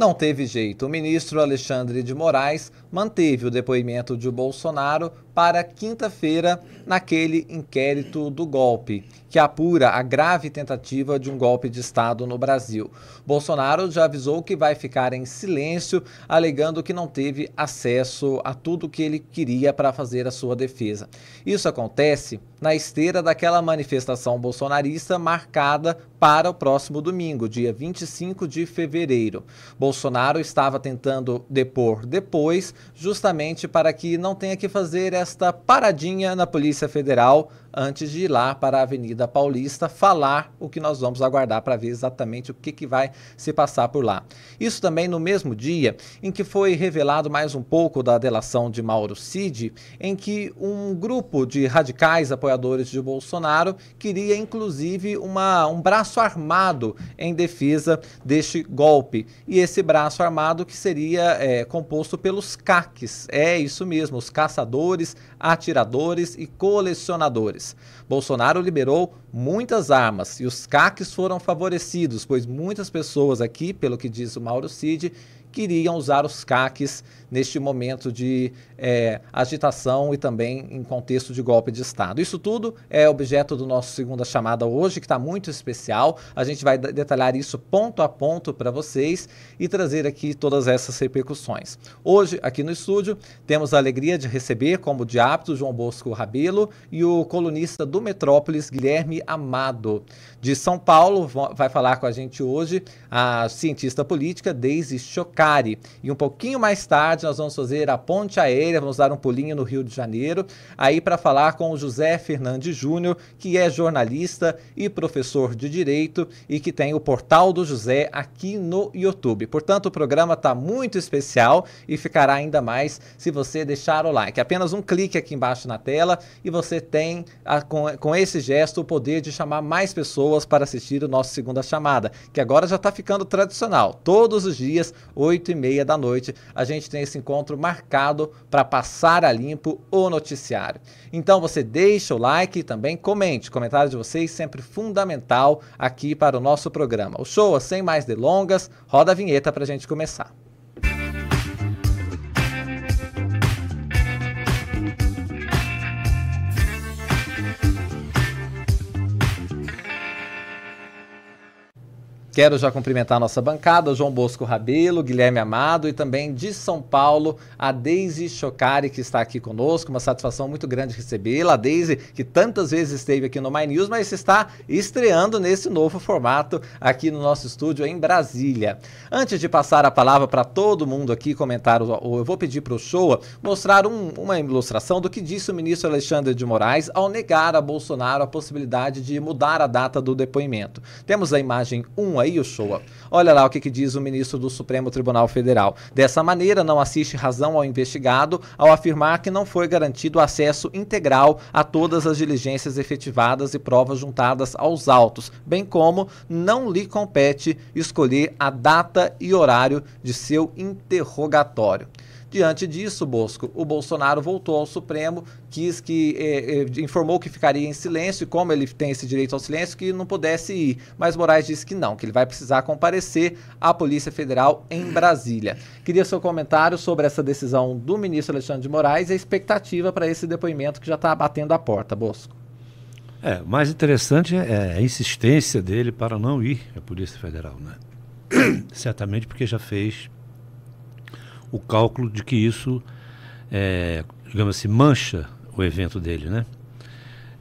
Não teve jeito. O ministro Alexandre de Moraes manteve o depoimento de Bolsonaro para quinta-feira naquele inquérito do golpe, que apura a grave tentativa de um golpe de Estado no Brasil. Bolsonaro já avisou que vai ficar em silêncio, alegando que não teve acesso a tudo que ele queria para fazer a sua defesa. Isso acontece na esteira daquela manifestação bolsonarista marcada para o próximo domingo, dia 25 de fevereiro. Bolsonaro estava tentando depor depois, justamente para que não tenha que fazer esta paradinha na Polícia Federal antes de ir lá para a Avenida Paulista falar o que nós vamos aguardar para ver exatamente o que, que vai se passar por lá. Isso também no mesmo dia em que foi revelado mais um pouco da delação de Mauro Cid, em que um grupo de radicais apoiadores de Bolsonaro queria inclusive uma, um braço armado em defesa deste golpe. E esse braço armado que seria é, composto pelos CACs, é isso mesmo, os caçadores, atiradores e colecionadores. Bolsonaro liberou muitas armas e os CACs foram favorecidos, pois muitas pessoas aqui, pelo que diz o Mauro Cid, queriam usar os CACs neste momento de é, agitação e também em contexto de golpe de Estado. Isso tudo é objeto do nosso segunda chamada hoje, que está muito especial. A gente vai detalhar isso ponto a ponto para vocês e trazer aqui todas essas repercussões. Hoje, aqui no estúdio, temos a alegria de receber, como de hábito, João Bosco Rabelo e o colunista do Metrópolis, Guilherme Amado. De São Paulo, vai falar com a gente hoje a cientista política Deise Chocari. E um pouquinho mais tarde, nós vamos fazer a ponte aérea, vamos dar um pulinho no Rio de Janeiro, aí para falar com o José Fernandes Júnior, que é jornalista e professor de Direito e que tem o Portal do José aqui no YouTube. Portanto, o programa está muito especial e ficará ainda mais se você deixar o like. Apenas um clique aqui embaixo na tela e você tem, a, com, com esse gesto, o poder de chamar mais pessoas para assistir o nosso segunda chamada, que agora já está ficando tradicional. Todos os dias, 8 e meia da noite, a gente tem esse encontro marcado para passar a limpo o noticiário. Então você deixa o like e também comente. Comentário de vocês sempre fundamental aqui para o nosso programa. O show, sem mais delongas, roda a vinheta para a gente começar. Quero já cumprimentar a nossa bancada, João Bosco Rabelo, Guilherme Amado e também de São Paulo, a Deise Chocari, que está aqui conosco. Uma satisfação muito grande recebê-la. A Deise, que tantas vezes esteve aqui no My News, mas está estreando nesse novo formato aqui no nosso estúdio em Brasília. Antes de passar a palavra para todo mundo aqui comentar, eu vou pedir para o Showa mostrar um, uma ilustração do que disse o ministro Alexandre de Moraes ao negar a Bolsonaro a possibilidade de mudar a data do depoimento. Temos a imagem 1 aí, o show. Olha lá o que, que diz o ministro do Supremo Tribunal Federal. Dessa maneira, não assiste razão ao investigado ao afirmar que não foi garantido acesso integral a todas as diligências efetivadas e provas juntadas aos autos, bem como não lhe compete escolher a data e horário de seu interrogatório. Diante disso, Bosco, o Bolsonaro voltou ao Supremo, quis que eh, eh, informou que ficaria em silêncio e como ele tem esse direito ao silêncio que não pudesse ir. Mas Moraes disse que não, que ele vai precisar comparecer à Polícia Federal em Brasília. Queria seu comentário sobre essa decisão do ministro Alexandre de Moraes e a expectativa para esse depoimento que já está batendo a porta, Bosco. É, mais interessante é a insistência dele para não ir à Polícia Federal, né? Certamente porque já fez o cálculo de que isso, é, digamos assim, mancha o evento dele, né?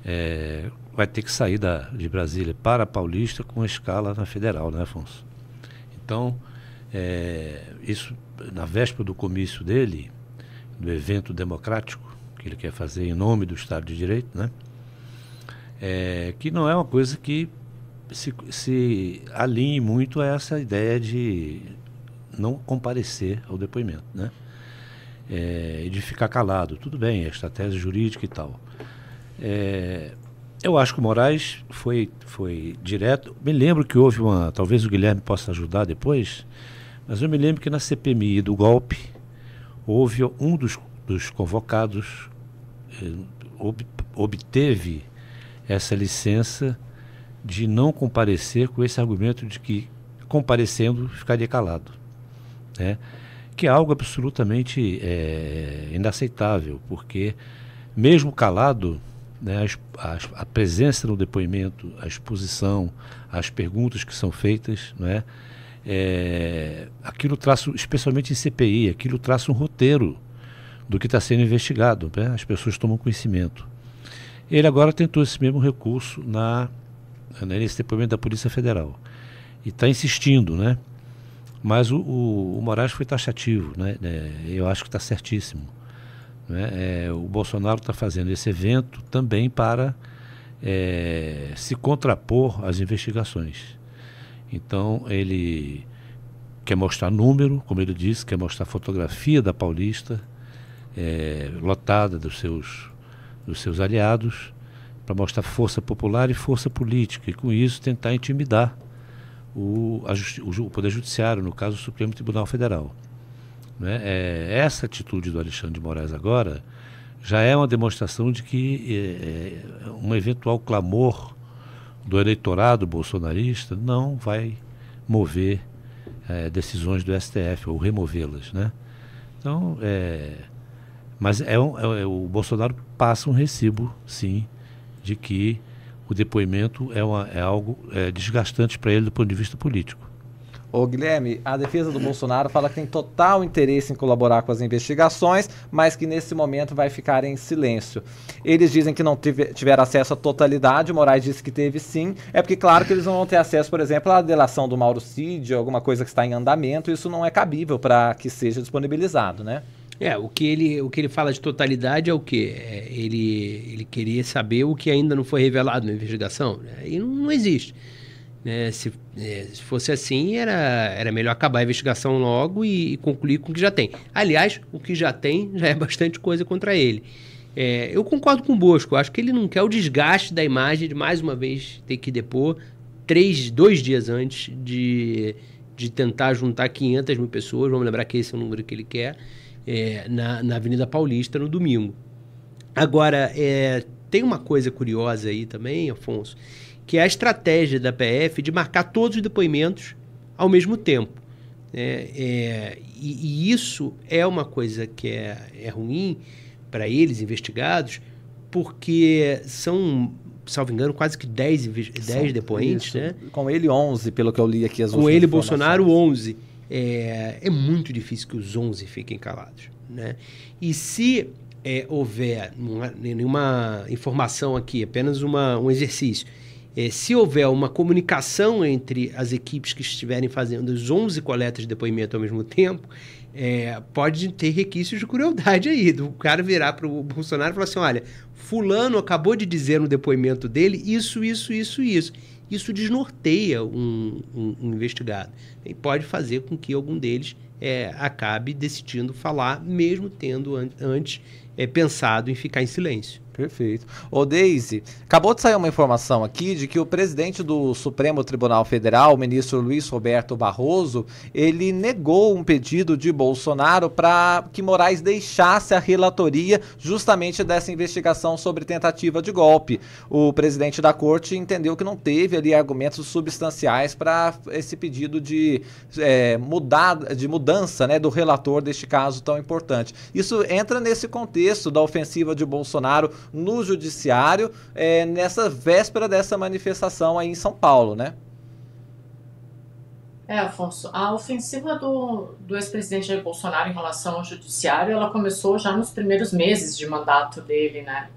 É, vai ter que sair da, de Brasília para a Paulista com escala na Federal, né, Afonso? Então, é, isso, na véspera do comício dele, do evento democrático que ele quer fazer em nome do Estado de Direito, né? É, que não é uma coisa que se, se alinhe muito a essa ideia de não comparecer ao depoimento, né? É, de ficar calado. Tudo bem, é estratégia jurídica e tal. É, eu acho que o Moraes foi, foi direto. Me lembro que houve uma. Talvez o Guilherme possa ajudar depois, mas eu me lembro que na CPMI do golpe houve um dos, dos convocados eh, ob, obteve essa licença de não comparecer com esse argumento de que comparecendo ficaria calado. Né? que é algo absolutamente é, inaceitável, porque mesmo calado, né, a, a, presença no depoimento, a exposição, as perguntas que são feitas, né, é, aquilo traça, especialmente em CPI, aquilo traça um roteiro do que está sendo investigado, né, as pessoas tomam conhecimento. Ele agora tentou esse mesmo recurso na, né, nesse depoimento da Polícia Federal e está insistindo, né? Mas o, o, o, Moraes foi taxativo, né? É, eu acho que está certíssimo. Né? É, o Bolsonaro está fazendo esse evento também para é, se contrapor às investigações. Então ele quer mostrar número, como ele disse, quer mostrar fotografia da Paulista é, lotada dos seus, dos seus aliados, para mostrar força popular e força política, e com isso tentar intimidar o, o Poder Judiciário, no caso o Supremo Tribunal Federal. Né? É, essa atitude do Alexandre de Moraes agora já é uma demonstração de que é, é, um eventual clamor do eleitorado bolsonarista não vai mover é, decisões do STF ou removê-las, né? Então, é, mas é, um, é, o Bolsonaro passa um recibo, sim, de que o depoimento é, uma, é algo é, desgastante para ele do ponto de vista político. Ô Guilherme, a defesa do Bolsonaro fala que tem total interesse em colaborar com as investigações, mas que nesse momento vai ficar em silêncio. Eles dizem que não tive, tiveram acesso à totalidade, o Moraes disse que teve sim. É porque, claro, que eles não vão ter acesso, por exemplo, à delação do Mauro Cid, alguma coisa que está em andamento, isso não é cabível para que seja disponibilizado, né? É, o que ele, o que ele fala de totalidade é o quê? É, ele, ele queria saber o que ainda não foi revelado na investigação. Né? E não, não existe. Né? Se, é, se fosse assim, era, era melhor acabar a investigação logo e, e, concluir com o que já tem. Aliás, o que já tem já é bastante coisa contra ele. É, eu concordo com o Bosco, acho que ele não quer o desgaste da imagem de mais uma vez ter que depor três, dois dias antes de, de tentar juntar 500 mil pessoas. Vamos lembrar que esse é o número que ele quer é, na, na Avenida Paulista no domingo. Agora, é, tem uma coisa curiosa aí também, Afonso, que é a estratégia da PF de marcar todos os depoimentos ao mesmo tempo. É, é, e, e, isso é uma coisa que é, é ruim para eles, investigados, porque são, salvo engano, quase que 10, 10 depoentes. Isso. Né? Com ele, 11, pelo que eu li aqui. As Com ele, Bolsonaro, 11 é, é muito difícil que os 11 fiquem calados. Né? E se é, houver nenhuma informação aqui, apenas uma, um exercício, é, se houver uma comunicação entre as equipes que estiverem fazendo as 11 coletas de depoimento ao mesmo tempo, é, pode ter requisitos de crueldade aí, do cara virar para o Bolsonaro e falar assim: olha, Fulano acabou de dizer no depoimento dele isso, isso, isso, isso isso desnorteia um, um, um investigado e pode fazer com que algum deles é, acabe decidindo falar, mesmo tendo an antes é, pensado em ficar em silêncio. Perfeito. Ô, Deise, acabou de sair uma informação aqui de que o presidente do Supremo Tribunal Federal, o ministro Luiz Roberto Barroso, ele negou um pedido de Bolsonaro para que Moraes deixasse a relatoria justamente dessa investigação sobre tentativa de golpe. O presidente da corte entendeu que não teve ali argumentos substanciais para esse pedido de, é, mudar, de mudança né, do relator deste caso tão importante. Isso entra nesse contexto da ofensiva de Bolsonaro no judiciário é, nessa véspera dessa manifestação aí em São Paulo, né? É, Afonso, a ofensiva do, do ex-presidente Jair Bolsonaro em relação ao judiciário, ela começou já nos primeiros meses de mandato dele, né?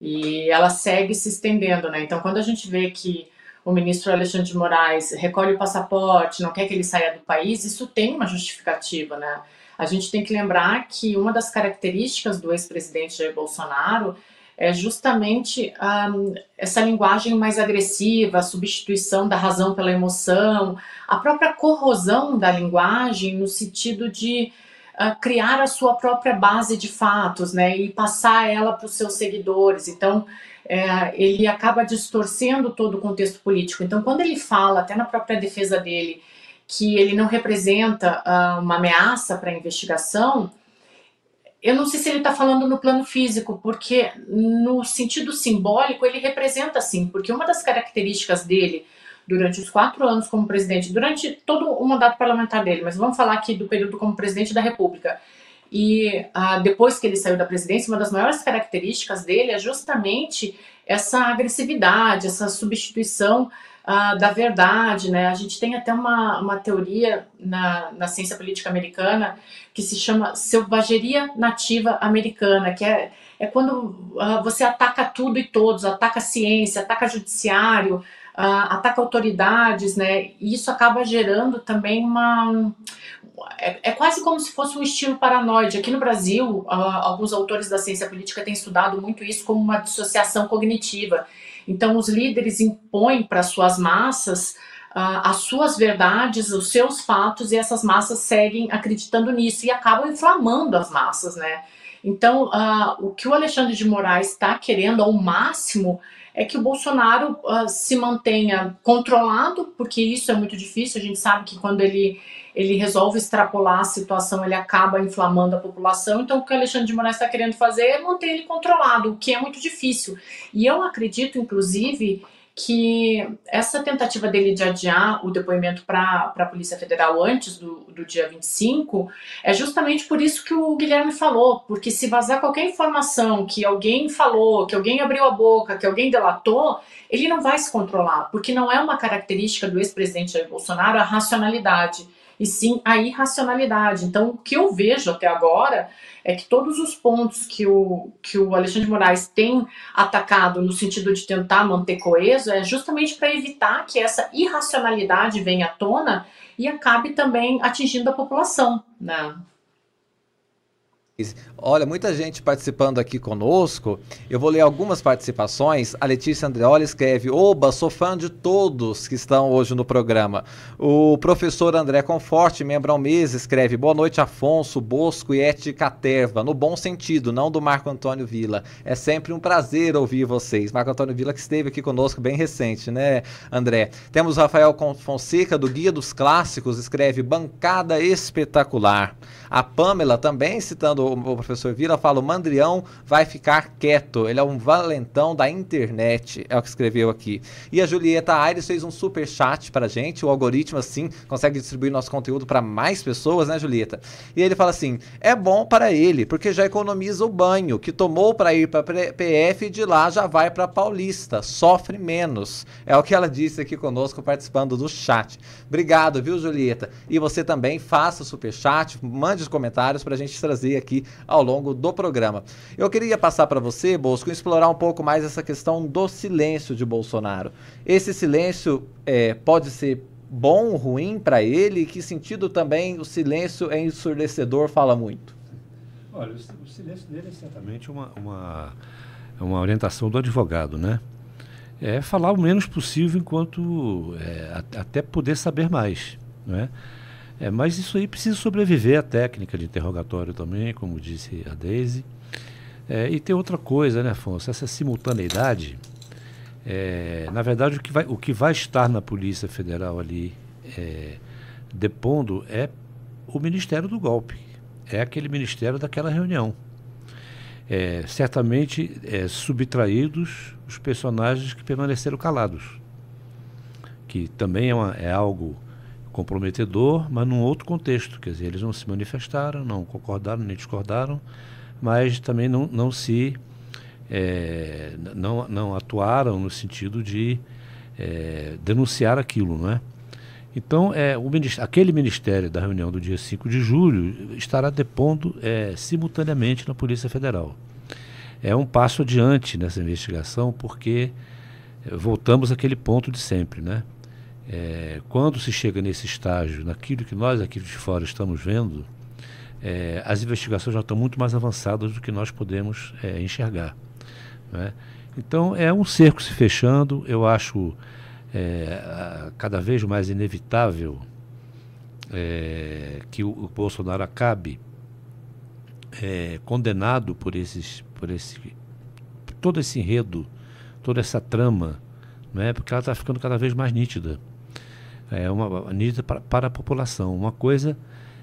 E ela segue se estendendo, né? Então, quando a gente vê que o ministro Alexandre de Moraes recolhe o passaporte, não quer que ele saia do país, isso tem uma justificativa, né? A gente tem que lembrar que uma das características do ex-presidente Jair Bolsonaro é justamente um, essa linguagem mais agressiva, a substituição da razão pela emoção, a própria corrosão da linguagem no sentido de uh, criar a sua própria base de fatos, né, e passar ela para os seus seguidores. Então, é, ele acaba distorcendo todo o contexto político. Então, quando ele fala, até na própria defesa dele, que ele não representa uh, uma ameaça para a investigação, eu não sei se ele está falando no plano físico, porque no sentido simbólico ele representa sim, porque uma das características dele durante os quatro anos como presidente, durante todo o mandato parlamentar dele, mas vamos falar aqui do período como presidente da República. E ah, depois que ele saiu da presidência, uma das maiores características dele é justamente essa agressividade, essa substituição uh, da verdade, né? A gente tem até uma, uma teoria na, na ciência política americana que se chama selvageria nativa americana, que é, é quando uh, você ataca tudo e todos, ataca a ciência, ataca judiciário, uh, ataca autoridades, né? E isso acaba gerando também uma é, é, quase como se fosse um estilo paranoide. Aqui no Brasil, uh, alguns autores da ciência política têm estudado muito isso como uma dissociação cognitiva. Então, os líderes impõem para suas massas uh, as suas verdades, os seus fatos, e essas massas seguem acreditando nisso e acabam inflamando as massas, né? Então, uh, o que o Alexandre de Moraes está querendo ao máximo é que o Bolsonaro uh, se mantenha controlado, porque isso é muito difícil. A gente sabe que quando ele ele resolve extrapolar a situação, ele acaba inflamando a população. Então, o que o Alexandre de Moraes está querendo fazer é manter ele controlado, o que é muito difícil. E eu acredito, inclusive, que essa tentativa dele de adiar o depoimento para a Polícia Federal antes do, do dia 25 é justamente por isso que o Guilherme falou, porque se vazar qualquer informação que alguém falou, que alguém abriu a boca, que alguém delatou, ele não vai se controlar, porque não é uma característica do ex-presidente Jair Bolsonaro a racionalidade e sim a irracionalidade. Então, o que eu vejo até agora é que todos os pontos que o, que o Alexandre de Moraes tem atacado no sentido de tentar manter coeso é justamente para evitar que essa irracionalidade venha à tona e acabe também atingindo a população. Né? Olha, muita gente participando aqui conosco. Eu vou ler algumas participações. A Letícia Andreoli escreve: Oba, sou fã de todos que estão hoje no programa. O professor André Conforte, membro ao mês, escreve: Boa noite, Afonso, Bosco e Eti Caterva. No bom sentido, não do Marco Antônio Vila. É sempre um prazer ouvir vocês. Marco Antônio Vila, que esteve aqui conosco bem recente, né, André? Temos Rafael Fonseca, do Guia dos Clássicos, escreve: Bancada espetacular. A Pamela, também citando o professor Vila, fala: o Mandrião vai ficar quieto. Ele é um valentão da internet. É o que escreveu aqui. E a Julieta Aires fez um super chat pra gente. O algoritmo, assim, consegue distribuir nosso conteúdo para mais pessoas, né, Julieta? E ele fala assim: é bom para ele, porque já economiza o banho, que tomou para ir para PF e de lá já vai para Paulista. Sofre menos. É o que ela disse aqui conosco, participando do chat. Obrigado, viu, Julieta? E você também faça o super chat, mande os comentários para a gente trazer aqui ao longo do programa. Eu queria passar para você, Bosco, explorar um pouco mais essa questão do silêncio de Bolsonaro. Esse silêncio é, pode ser bom, ruim para ele? Que sentido também o silêncio é ensurdecedor fala muito? Olha, o silêncio dele é certamente uma, uma, uma orientação do advogado, né? É falar o menos possível enquanto é, até poder saber mais, né? É, mas isso aí precisa sobreviver à técnica de interrogatório também, como disse a Daisy. É, e tem outra coisa, né, Afonso? Essa simultaneidade, é, na verdade, o que, vai, o que vai estar na Polícia Federal ali é, depondo é o Ministério do Golpe. É aquele ministério daquela reunião. É, certamente é, subtraídos os personagens que permaneceram calados. Que também é, uma, é algo comprometedor, mas num outro contexto. Quer dizer, eles não se manifestaram, não concordaram nem discordaram, mas também não, não se. É, não, não atuaram no sentido de é, denunciar aquilo, não é? Então, é, o ministério, aquele ministério da reunião do dia 5 de julho estará depondo é, simultaneamente na Polícia Federal. É um passo adiante nessa investigação, porque é, voltamos àquele ponto de sempre, né? É, quando se chega nesse estágio, naquilo que nós aqui de fora estamos vendo, é, as investigações já estão muito mais avançadas do que nós podemos é, enxergar. Né? Então é um cerco se fechando, eu acho é, cada vez mais inevitável é, que o, o, Bolsonaro acabe é, condenado por esses, por esse, todo esse enredo, toda essa trama, né? porque ela está ficando cada vez mais nítida é uma nítida para, para a população. Uma coisa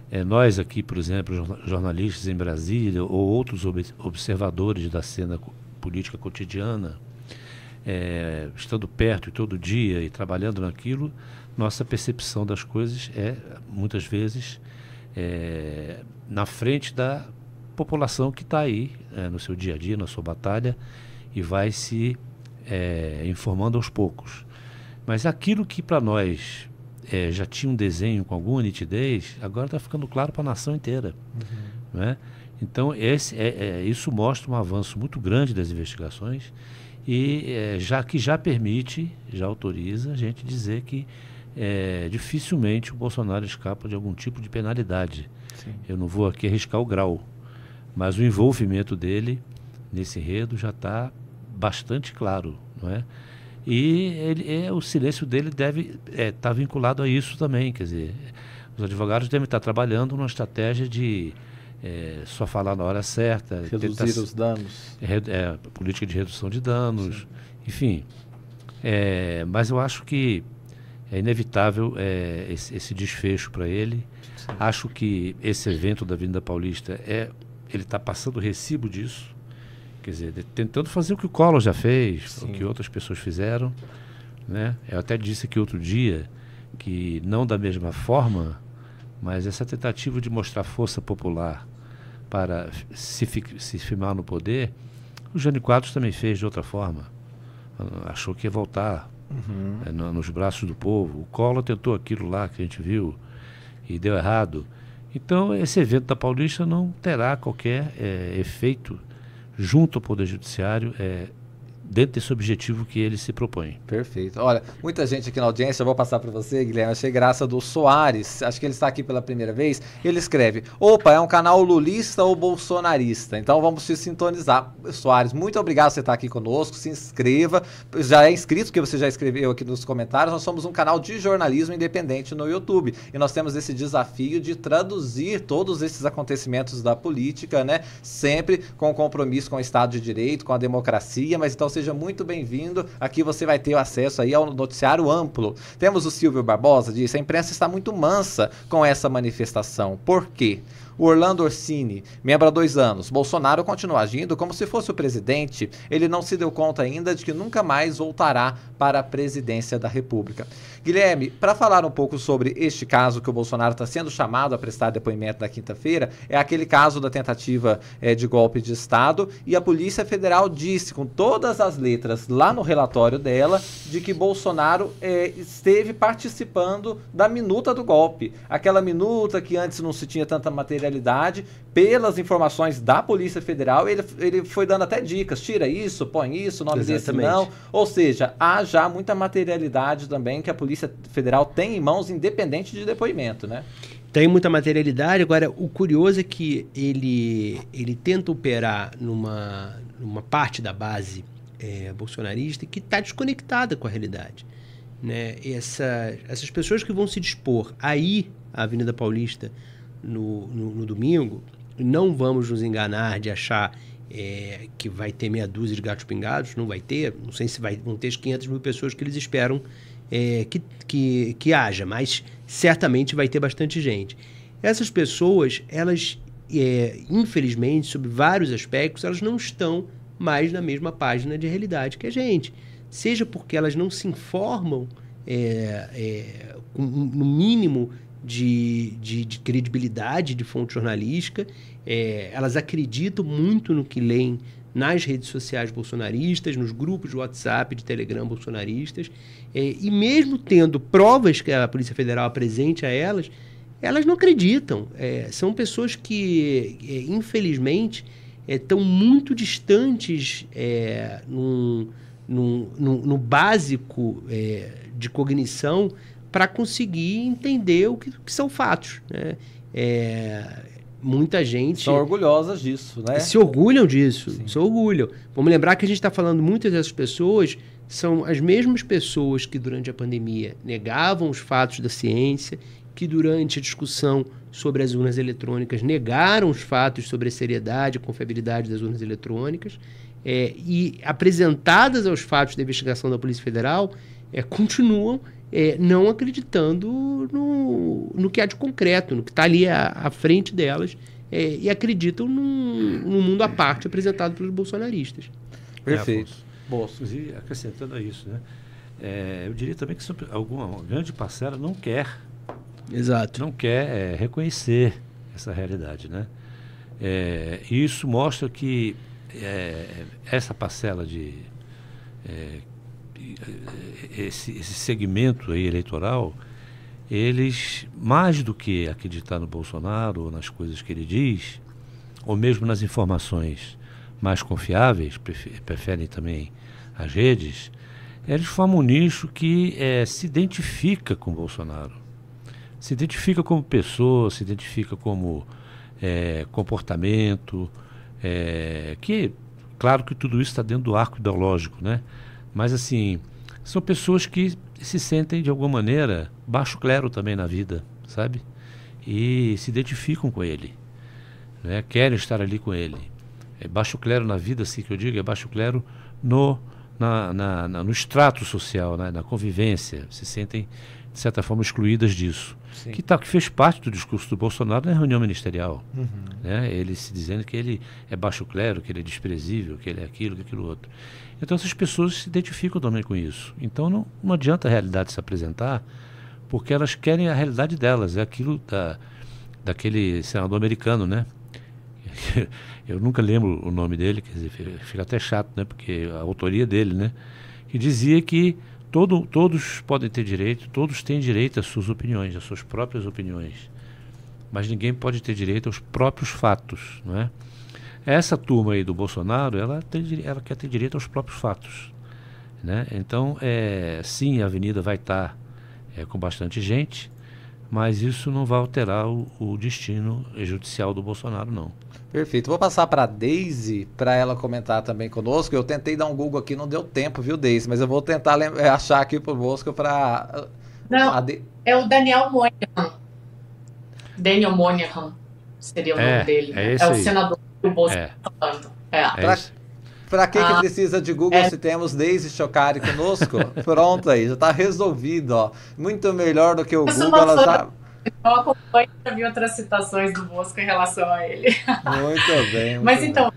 é nós aqui, por exemplo, jornalistas em Brasília ou outros ob observadores da cena política cotidiana, é, estando perto e todo dia e trabalhando naquilo, nossa percepção das coisas é, muitas vezes, é, na frente da população que está aí é, no seu dia a dia, na sua batalha, e vai se é, informando aos poucos. Mas aquilo que para nós é, já tinha um desenho com alguma nitidez, agora está ficando claro para a nação inteira. Uhum. Né? Então, esse, é, é, isso mostra um avanço muito grande das investigações e é, já que já permite, já autoriza a gente dizer que é, dificilmente o Bolsonaro escapa de algum tipo de penalidade. Sim. Eu não vou aqui arriscar o grau, mas o envolvimento dele nesse enredo já está bastante claro, não é? E ele, é, o silêncio dele deve estar é, tá vinculado a isso também, quer dizer, os advogados devem estar trabalhando numa estratégia de é, só falar na hora certa, reduzir tentar, os danos, é, política de redução de danos, Sim. enfim. É, mas eu acho que é inevitável é, esse, esse, desfecho para ele. Sim. Acho que esse evento da Avenida Paulista é ele está passando o recibo disso. Quer dizer, tentando fazer o que o Collor já fez, Sim. o que outras pessoas fizeram. Né? Eu até disse aqui outro dia que não da mesma forma, mas essa tentativa de mostrar força popular para se, se firmar no poder, o Jânio Quadros também fez de outra forma. Achou que ia voltar uhum. é, no, nos braços do povo. O Collor tentou aquilo lá que a gente viu e deu errado. Então, esse evento da Paulista não terá qualquer é, efeito junto ao Poder Judiciário é, dentro desse objetivo que ele se propõe. Perfeito. Olha, muita gente aqui na audiência, eu vou passar para você, Guilherme. Achei graça do Soares, acho que ele está aqui pela primeira vez. Ele escreve: opa, é um canal lulista ou bolsonarista? Então vamos se sintonizar. Soares, muito obrigado por você estar aqui conosco. Se inscreva. Já é inscrito, que você já escreveu aqui nos comentários. Nós somos um canal de jornalismo independente no YouTube. E nós temos esse desafio de traduzir todos esses acontecimentos da política, né? Sempre com compromisso com o Estado de Direito, com a democracia, mas então seja muito bem-vindo. Aqui você vai ter acesso aí ao noticiário amplo. Temos o Silvio Barbosa, disse, a imprensa está muito mansa com essa manifestação. Por quê? Orlando Orsini, membro há dois anos. Bolsonaro continua agindo como se fosse o presidente. Ele não se deu conta ainda de que nunca mais voltará para a presidência da República. Guilherme, para falar um pouco sobre este caso que o Bolsonaro está sendo chamado a prestar depoimento na quinta-feira, é aquele caso da tentativa é, de golpe de Estado e a Polícia Federal disse com todas as letras lá no relatório dela de que Bolsonaro é, esteve participando da minuta do golpe. Aquela minuta que antes não se tinha tanta materialidade, pelas informações da Polícia Federal, ele, ele foi dando até dicas, tira isso, põe isso, nome Exatamente. desse não. Ou seja, há já muita materialidade também que a Polícia Federal tem em mãos independente de depoimento, né? Tem muita materialidade. Agora, o curioso é que ele, ele tenta operar numa, numa parte da base é, bolsonarista que está desconectada com a realidade. Né? Essa, essas pessoas que vão se dispor a ir à Avenida Paulista no, no, no domingo, não vamos nos enganar de achar é, que vai ter meia dúzia de gatos pingados, não vai ter. Não sei se vai, vão ter as 500 mil pessoas que eles esperam é, que, que, que haja, mas certamente vai ter bastante gente. Essas pessoas, elas, é, infelizmente, sob vários aspectos, elas não estão mais na mesma página de realidade que a gente. Seja porque elas não se informam é, é, no mínimo de, de, de, credibilidade de fonte jornalística, é, elas acreditam muito no que leem nas redes sociais bolsonaristas, nos grupos de WhatsApp, de Telegram bolsonaristas, é, e mesmo tendo provas que a Polícia Federal apresente a elas, elas não acreditam. É, são pessoas que, é, infelizmente, estão é, muito distantes é, no, no, no, no, básico é, de cognição para conseguir entender o que, que são fatos. Né? É, muita gente. São orgulhosas disso, né? Se orgulham disso, Sim. se orgulham. Vamos lembrar que a gente está falando, muitas dessas pessoas são as mesmas pessoas que durante a pandemia negavam os fatos da ciência, que durante a discussão sobre as urnas eletrônicas negaram os fatos sobre a seriedade e confiabilidade das urnas eletrônicas, é, e apresentadas aos fatos da investigação da Polícia Federal, é, continuam é, não acreditando no, no que há de concreto, no que está ali à, à, frente delas, é, e acreditam num, num mundo à parte apresentado pelos bolsonaristas. Perfeito. Inclusive, acrescentando a isso, né? É, eu diria também que alguma grande parcela não quer, Exato. não quer é, reconhecer essa realidade, né? É, isso mostra que é, essa parcela de é, esse, esse segmento eleitoral, eles mais do que acreditar no Bolsonaro ou nas coisas que ele diz, ou mesmo nas informações mais confiáveis, preferem também as redes, eles formam um nicho que é, se identifica com Bolsonaro. Se identifica como pessoa, se identifica como é, comportamento, é, que, claro que tudo isso está dentro do arco ideológico, né? Mas, assim, são pessoas que se sentem, de alguma maneira, baixo clero também na vida, sabe? E se identificam com ele, né? querem estar ali com ele. É baixo clero na vida, assim que eu digo, é baixo clero no, na, na, na no extrato social, né? na convivência, se sentem, de certa forma, excluídas disso. Que, tá, que fez parte do discurso do Bolsonaro na reunião ministerial. Uhum. Né? Ele se dizendo que ele é baixo clero, que ele é desprezível, que ele é aquilo, que aquilo outro. Então essas pessoas se identificam também com isso. Então não, não adianta a realidade se apresentar, porque elas querem a realidade delas, é aquilo da, daquele senador americano, né? Eu nunca lembro o nome dele, quer dizer, fica até chato, né? Porque a autoria dele, né? Que dizia que todo, todos podem ter direito, todos têm direito às suas opiniões, às suas próprias opiniões. Mas ninguém pode ter direito aos próprios fatos, não é? Essa turma aí do Bolsonaro, ela, tem, ela quer ter direito aos próprios fatos. Né? Então, é, sim, a avenida vai estar é, com bastante gente, mas isso não vai alterar o, o, destino judicial do Bolsonaro, não. Perfeito. Vou passar para a Deise para ela comentar também conosco. Eu tentei dar um Google aqui, não deu tempo, viu, Deise? Mas eu vou tentar é, achar aqui para o Bosco para. Não, de... é o Daniel Moynihan. Daniel Moynihan seria o é, nome dele. É, é o senador o Bolso é. falando. É. é Para quem ah, que precisa de Google, é. se temos Daisy Chocari conosco, pronto aí, já está resolvido, ó. Muito melhor do que o Google, ela já... Eu acompanho e vi outras citações do Bosco em relação a ele. Muito bem. Muito Mas bem. então,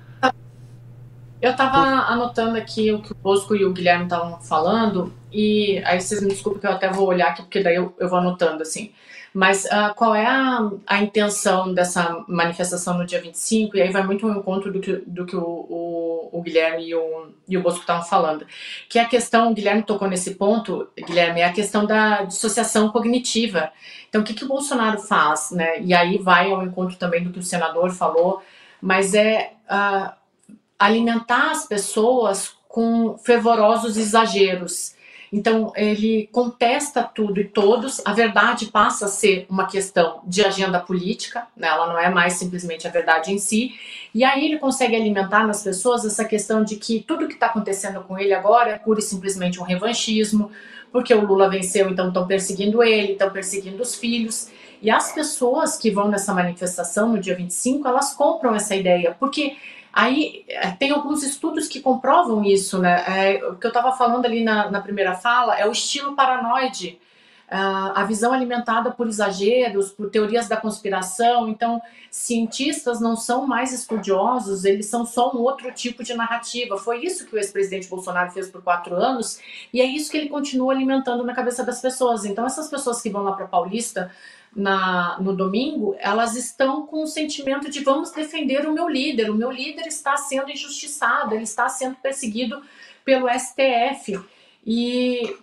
eu estava anotando aqui o que o Bosco e o Guilherme estavam falando, e aí vocês me desculpem que eu até vou olhar aqui, porque daí eu, eu vou anotando assim. Mas uh, qual é a, a, intenção dessa manifestação no dia 25? E aí vai muito ao encontro do que, do que o, o, o Guilherme e o, e o Bosco estavam falando. Que a questão, o Guilherme tocou nesse ponto, Guilherme, é a questão da dissociação cognitiva. Então, o que, que o Bolsonaro faz? Né? E aí vai ao encontro também do que o senador falou, mas é uh, alimentar as pessoas com fervorosos exageros. Então, ele contesta tudo e todos. A verdade passa a ser uma questão de agenda política, né? ela não é mais simplesmente a verdade em si. E aí ele consegue alimentar nas pessoas essa questão de que tudo que está acontecendo com ele agora é pura e simplesmente um revanchismo, porque o Lula venceu, então estão perseguindo ele, estão perseguindo os filhos. E as pessoas que vão nessa manifestação no dia 25, elas compram essa ideia, porque Aí eh, tem alguns estudos que comprovam isso, né? É, o que eu estava falando ali na, na, primeira fala é o estilo paranoide, uh, a visão alimentada por exageros, por teorias da conspiração. Então, cientistas não são mais estudiosos, eles são só um outro tipo de narrativa. Foi isso que o ex-presidente Bolsonaro fez por quatro anos e é isso que ele continua alimentando na cabeça das pessoas. Então, essas pessoas que vão lá para Paulista na, no domingo, elas estão com o sentimento de vamos defender o meu líder, o meu líder está sendo injustiçado, ele está sendo perseguido pelo STF. E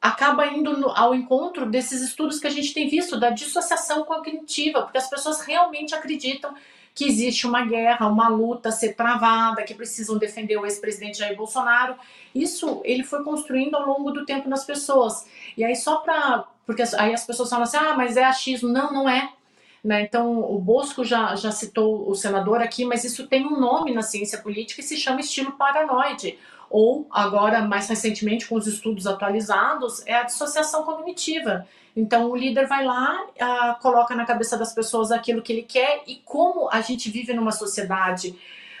acaba indo no, ao encontro desses estudos que a gente tem visto da dissociação cognitiva, porque as pessoas realmente acreditam que existe uma guerra, uma luta a ser travada, que precisam defender o ex-presidente Jair Bolsonaro. Isso ele foi construindo ao longo do tempo nas pessoas. E aí só para porque aí as pessoas falam assim, ah, mas é achismo. Não, não é. Né? Então, o Bosco já, já citou o senador aqui, mas isso tem um nome na ciência política e se chama estilo paranoide. Ou, agora, mais recentemente, com os estudos atualizados, é a dissociação cognitiva. Então, o líder vai lá, uh, coloca na cabeça das pessoas aquilo que ele quer, e como a gente vive numa sociedade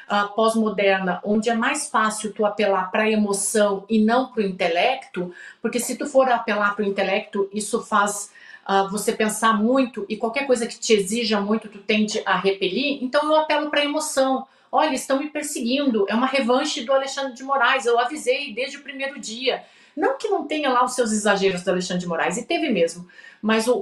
uh, pós-moderna, onde é mais fácil tu apelar para a emoção e não para o intelecto, porque se tu for apelar para o intelecto, isso faz uh, você pensar muito e qualquer coisa que te exija muito, tu tende a repelir. Então eu apelo para a emoção. Olha, estão me perseguindo, é uma revanche do Alexandre de Moraes, eu avisei desde o primeiro dia. Não que não tenha lá os seus exageros do Alexandre de Moraes, e teve mesmo, mas o,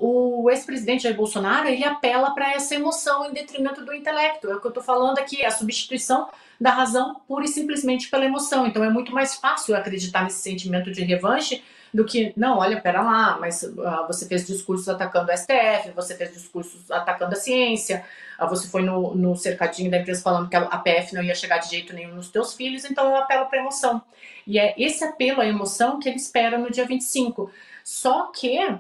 o ex-presidente Jair Bolsonaro, ele apela para essa emoção em detrimento do intelecto. É o que eu estou falando aqui, é a substituição da razão pura e simplesmente pela emoção. Então é muito mais fácil acreditar nesse sentimento de revanche do que, não, olha, pera lá, mas uh, você fez discursos atacando o STF, você fez discursos atacando a ciência, uh, você foi no, no cercadinho da empresa falando que a, PF não ia chegar de jeito nenhum nos teus filhos, então eu apelo para emoção. E é esse apelo à emoção que ele espera no dia 25. Só que uh,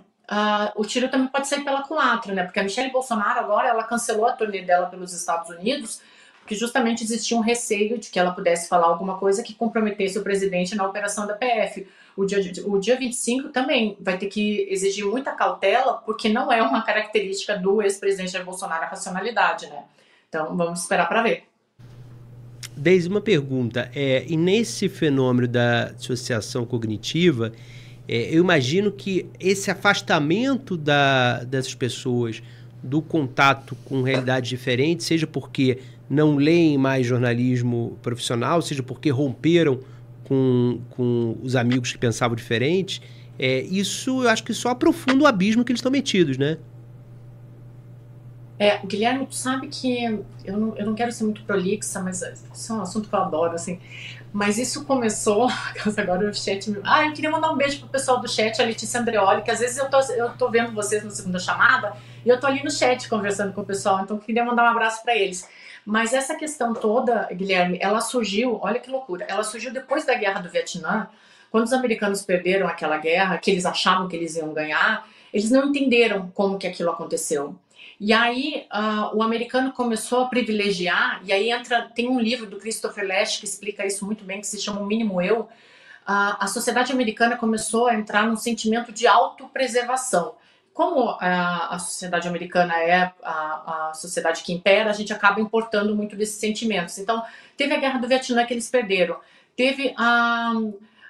o tiro também pode sair pela culatra, né? Porque a Michelle Bolsonaro agora, ela cancelou a turnê dela pelos Estados Unidos, porque justamente existia um receio de que ela pudesse falar alguma coisa que comprometesse o presidente na operação da PF o dia, o dia 25 também vai ter que exigir muita cautela, porque não é uma característica do ex-presidente Jair Bolsonaro a racionalidade, né? Então vamos esperar para ver. Desde uma pergunta, é, e nesse fenômeno da dissociação cognitiva, é, eu imagino que esse afastamento da, dessas pessoas do contato com realidades diferentes, seja porque não leem mais jornalismo profissional, seja porque romperam com, com os amigos que pensavam diferente, é, isso eu acho que só aprofunda o abismo que eles estão metidos, né? É, Guilherme, tu sabe que eu não, eu não quero ser muito prolixa, mas isso é um assunto que eu adoro, assim. Mas isso começou, agora o chat me... Ah, eu queria mandar um beijo pro pessoal do chat, a Letícia Andreoli, que às vezes eu tô, eu tô vendo vocês na segunda chamada e eu tô ali no chat conversando com o pessoal, então queria mandar um abraço para eles. Mas essa questão toda, Guilherme, ela surgiu, olha que loucura, ela surgiu depois da guerra do Vietnã, quando os americanos perderam aquela guerra, que eles achavam que eles iam ganhar, eles não entenderam como que aquilo aconteceu. E aí uh, o americano começou a privilegiar, e aí entra, tem um livro do Christopher Lash que explica isso muito bem, que se chama O Mínimo Eu. Uh, a sociedade americana começou a entrar num sentimento de autopreservação como a, a sociedade americana é a, a, sociedade que impera, a gente acaba importando muito desses sentimentos. Então, teve a guerra do Vietnã que eles perderam, teve a,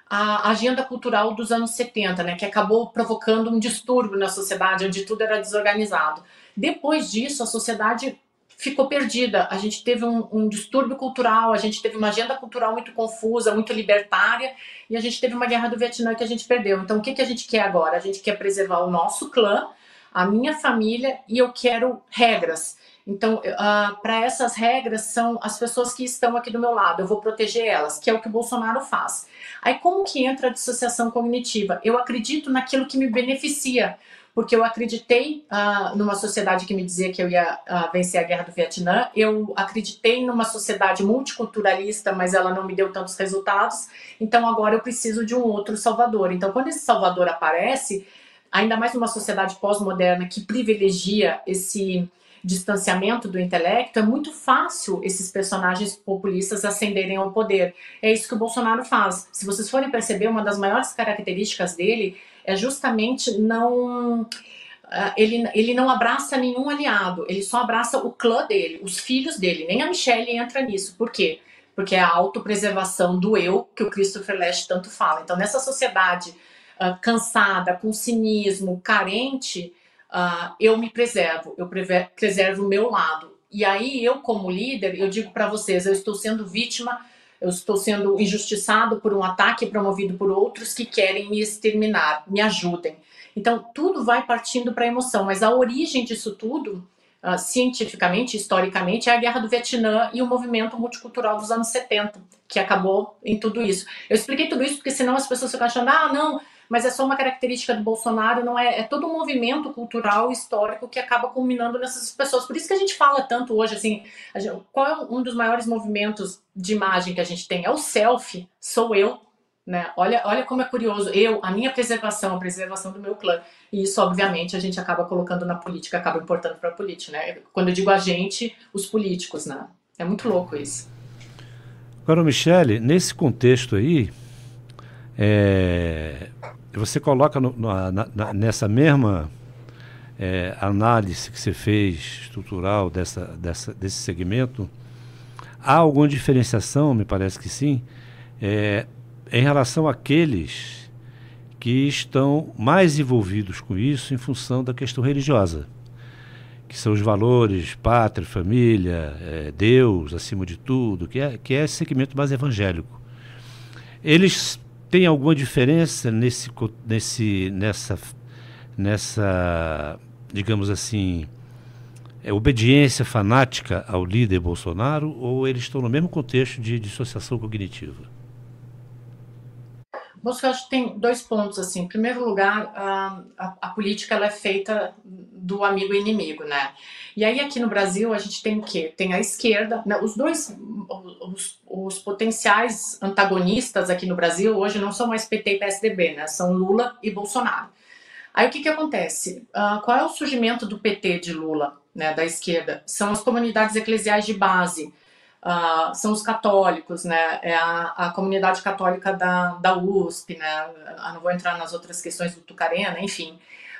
a agenda cultural dos anos 70, né, que acabou provocando um distúrbio na sociedade, onde tudo era desorganizado. Depois disso, a sociedade ficou perdida. A gente teve um, um, distúrbio cultural, a gente teve uma agenda cultural muito confusa, muito libertária, e a gente teve uma guerra do Vietnã que a gente perdeu. Então, o que, que a gente quer agora? A gente quer preservar o nosso clã, a minha família, e eu quero regras. Então, uh, para essas regras são as pessoas que estão aqui do meu lado, eu vou proteger elas, que é o que o Bolsonaro faz. Aí, como que entra a dissociação cognitiva? Eu acredito naquilo que me beneficia porque eu acreditei uh, numa sociedade que me dizia que eu ia uh, vencer a guerra do Vietnã, eu acreditei numa sociedade multiculturalista, mas ela não me deu tantos resultados, então agora eu preciso de um outro Salvador. Então, quando esse Salvador aparece, ainda mais numa sociedade pós-moderna que privilegia esse distanciamento do intelecto, é muito fácil esses personagens populistas ascenderem ao poder. É isso que o Bolsonaro faz. Se vocês forem perceber, uma das maiores características dele é justamente não. Uh, ele, ele não abraça nenhum aliado, ele só abraça o clã dele, os filhos dele. Nem a Michelle entra nisso. Por quê? Porque é a autopreservação do eu que o Christopher Lash tanto fala. Então, nessa sociedade uh, cansada, com cinismo, carente, uh, eu me preservo, eu preservo o meu lado. E aí, eu, como líder, eu digo para vocês: eu estou sendo vítima eu estou sendo injustiçado por um ataque promovido por outros que querem me exterminar, me ajudem. Então, tudo vai partindo para a emoção, mas a origem disso tudo, uh, cientificamente, historicamente, é a Guerra do Vietnã e o movimento multicultural dos anos 70, que acabou em tudo isso. Eu expliquei tudo isso porque senão as pessoas ficam achando, ah, não, mas é só uma característica do Bolsonaro, não é, é todo um movimento cultural histórico que acaba culminando nessas pessoas. Por isso que a gente fala tanto hoje, assim, qual é um dos maiores movimentos de imagem que a gente tem? É o selfie, sou eu, né? Olha, olha como é curioso, eu, a minha preservação, a preservação do meu clã. E isso, obviamente, a gente acaba colocando na política, acaba importando para a política, né? Quando eu digo a gente, os políticos, né? É muito louco isso. Agora, Michele, nesse contexto aí, é, você coloca no, na, na, nessa mesma é, análise que você fez estrutural dessa, dessa, desse segmento, há alguma diferenciação, me parece que sim, é, em relação àqueles que estão mais envolvidos com isso em função da questão religiosa. que são os valores pátria, família, é, Deus acima de tudo, que é, que é esse segmento mais evangélico. Eles têm alguma diferença nesse, nesse, nessa, nessa, digamos assim, é, obediência fanática ao líder Bolsonaro ou eles estão no mesmo contexto de dissociação cognitiva? Eu acho que tem dois pontos assim. Em primeiro lugar, a, a, a, política ela é feita do amigo e inimigo, né? E aí aqui no Brasil a gente tem o quê? Tem a esquerda, né? os dois, os, os, potenciais antagonistas aqui no Brasil hoje não são mais PT e PSDB, né? São Lula e Bolsonaro. Aí o que que acontece? Uh, qual é o surgimento do PT de Lula, né? Da esquerda? São as comunidades eclesiais de base Uh, são os católicos, né? É a, a comunidade católica da, da USP, né? Eu não vou entrar nas outras questões do Tucarena, enfim.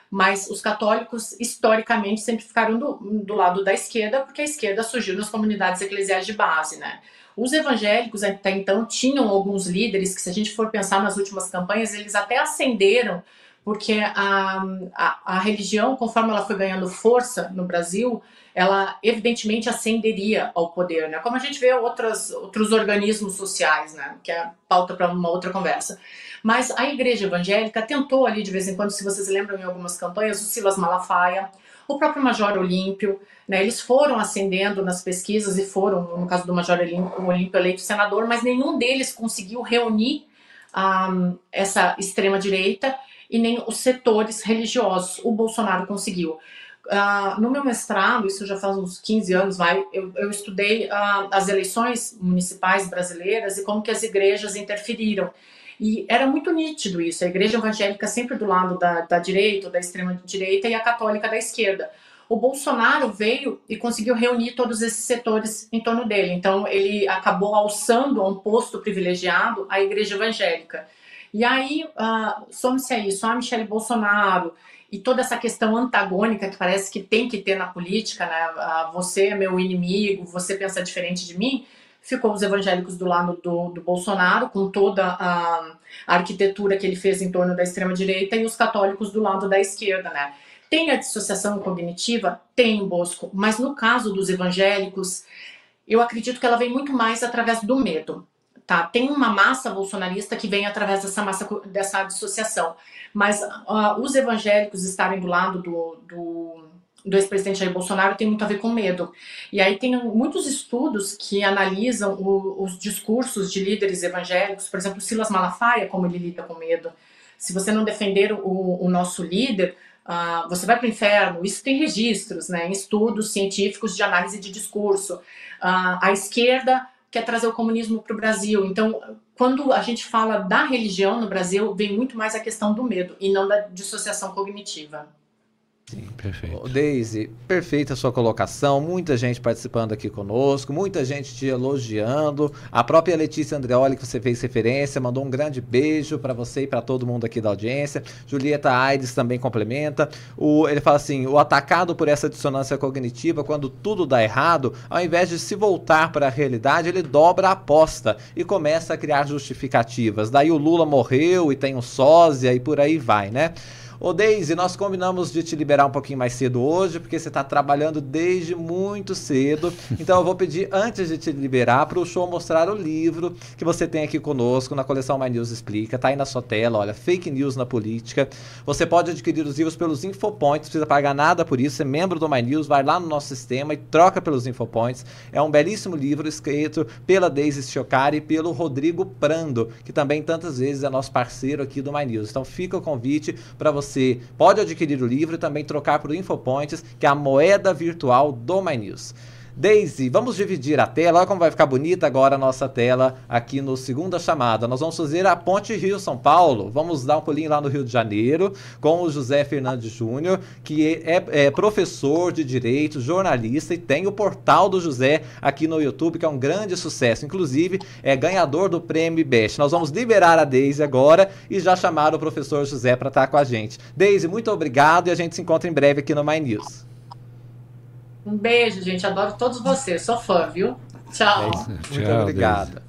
Mas os católicos, historicamente, sempre ficaram do, do lado da esquerda, porque a esquerda surgiu nas comunidades eclesiais de base, né? Os evangélicos até então tinham alguns líderes que, se a gente for pensar nas últimas campanhas, eles até ascenderam, porque a, a, a religião, conforme ela foi ganhando força no Brasil, ela evidentemente ascenderia ao poder, né? Como a gente vê outras, outros organismos sociais, né? Que é pauta para uma outra conversa. Mas a igreja evangélica tentou ali de vez em quando, se vocês lembram em algumas campanhas, o Silas Malafaia, o próprio Major Olímpio, né? Eles foram ascendendo nas pesquisas e foram, no caso do Major Olímpio, eleito senador, mas nenhum deles conseguiu reunir um, essa extrema direita e nem os setores religiosos. O Bolsonaro conseguiu. Uh, no meu mestrado, isso já faz uns 15 anos, vai, eu, eu estudei uh, as eleições municipais brasileiras e como que as igrejas interferiram. E era muito nítido isso, a igreja evangélica sempre do lado da, da direita, da extrema direita, e a católica da esquerda. O Bolsonaro veio e conseguiu reunir todos esses setores em torno dele. Então, ele acabou alçando a um posto privilegiado a igreja evangélica. E aí, uh, some-se a isso, a Michele Bolsonaro, e toda essa questão antagônica que parece que tem que ter na política, né? Ah, você é meu inimigo, você pensa diferente de mim, ficou os evangélicos do lado do, do Bolsonaro, com toda a, a, arquitetura que ele fez em torno da extrema-direita, e os católicos do lado da esquerda, né? Tem a dissociação cognitiva? Tem, Bosco, mas no caso dos evangélicos, eu acredito que ela vem muito mais através do medo. Tá? Tem uma massa bolsonarista que vem através dessa massa dessa dissociação. Mas uh, os evangélicos estarem do lado do, do, do ex-presidente Jair Bolsonaro tem muito a ver com medo. E aí tem muitos estudos que analisam o, os discursos de líderes evangélicos, por exemplo, Silas Malafaia, como ele lida com medo. Se você não defender o, o nosso líder, uh, você vai para o inferno. Isso tem registros, né, em estudos científicos de análise de discurso. Uh, a esquerda quer trazer o comunismo para o Brasil. Então, quando a gente fala da religião no Brasil, vem muito mais a questão do medo e não da dissociação cognitiva. Sim, perfeito. Daisy, perfeita a sua colocação, muita gente participando aqui conosco, muita gente te elogiando. A própria Letícia Andreoli, que você fez referência, mandou um grande beijo para você e para todo mundo aqui da audiência. Julieta Aides também complementa. O, ele fala assim: o atacado por essa dissonância cognitiva, quando tudo dá errado, ao invés de se voltar para a realidade, ele dobra a aposta e começa a criar justificativas. Daí o Lula morreu e tem um sósia e por aí vai, né? Ô Deise, nós combinamos de te liberar um pouquinho mais cedo hoje, porque você está trabalhando desde muito cedo. Então eu vou pedir, antes de te liberar, para o show mostrar o livro que você tem aqui conosco na coleção My News Explica. Tá aí na sua tela, olha, Fake News na Política. Você pode adquirir os livros pelos Infopoints, não precisa pagar nada por isso. Você é membro do My News, vai lá no nosso sistema e troca pelos Infopoints. É um belíssimo livro escrito pela Deise Chiocari e pelo Rodrigo Prando, que também tantas vezes é nosso parceiro aqui do My News. Então fica o convite para você você pode adquirir o livro e também trocar por Infopoints, que é a moeda virtual do My News. Daisy, vamos dividir a tela. Olha como vai ficar bonita agora a nossa tela aqui no Segunda Chamada. Nós vamos fazer a Ponte Rio-São Paulo. Vamos dar um pulinho lá no Rio de Janeiro com o José Fernandes Júnior, que é, é, professor de Direito, jornalista e tem o portal do José aqui no YouTube, que é um grande sucesso. Inclusive, é ganhador do Prêmio Best. Nós vamos liberar a Daisy agora e já chamar o professor José para estar com a gente. Daisy, muito obrigado e a gente se encontra em breve aqui no My News. Um beijo, gente. Adoro todos vocês. Sou fã, viu? Tchau. É Muito Tchau, obrigado.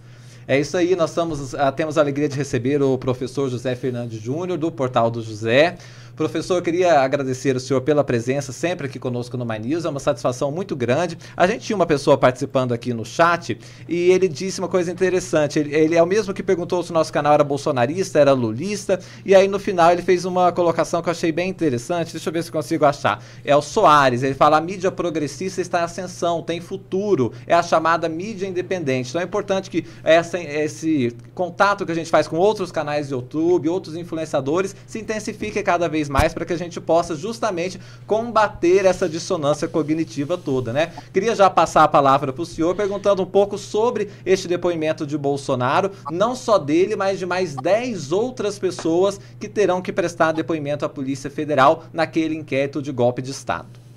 É isso aí, nós estamos, uh, temos a alegria de receber o professor José Fernandes Júnior, do Portal do José. Professor, queria agradecer o senhor pela presença sempre aqui conosco no My News, é uma satisfação muito grande. A gente tinha uma pessoa participando aqui no chat e ele disse uma coisa interessante. Ele, ele é o mesmo que perguntou se o nosso canal era bolsonarista, era lulista, e aí no final ele fez uma colocação que eu achei bem interessante. Deixa eu ver se consigo achar. É o Soares, ele fala: a mídia progressista está em ascensão, tem futuro, é a chamada mídia independente. Então é importante que essa, esse contato que a gente faz com outros canais de YouTube, outros influenciadores, se intensifique cada vez mais para que a gente possa justamente combater essa dissonância cognitiva toda, né? Queria já passar a palavra para o senhor perguntando um pouco sobre este depoimento de Bolsonaro, não só dele, mas de mais 10 outras pessoas que terão que prestar depoimento à Polícia Federal naquele inquérito de golpe de Estado.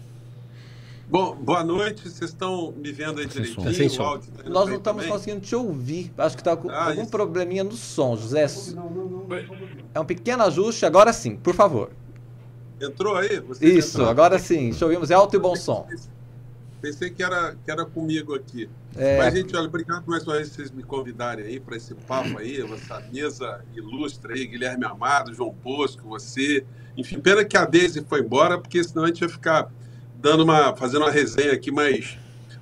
Bom, boa noite. Vocês estão me vendo aí direitinho? Tá sem som. Áudio, tá Nós não estamos também? conseguindo te ouvir. Acho que está com ah, algum isso. probleminha no som, José. Não, não, não, é um pequeno ajuste. Agora sim, por favor. Entrou aí? Você isso, entrou. agora sim. Te ouvimos. É alto e bom som. Pensei que era, que era comigo aqui. É... Mas, gente, olha, obrigado mais uma vez vocês me convidarem aí para esse papo aí, essa mesa ilustre aí, Guilherme Amado, João Bosco, você. Enfim, pena que a Deise foi embora, porque senão a gente ia ficar dando uma, fazendo uma resenha aqui mais,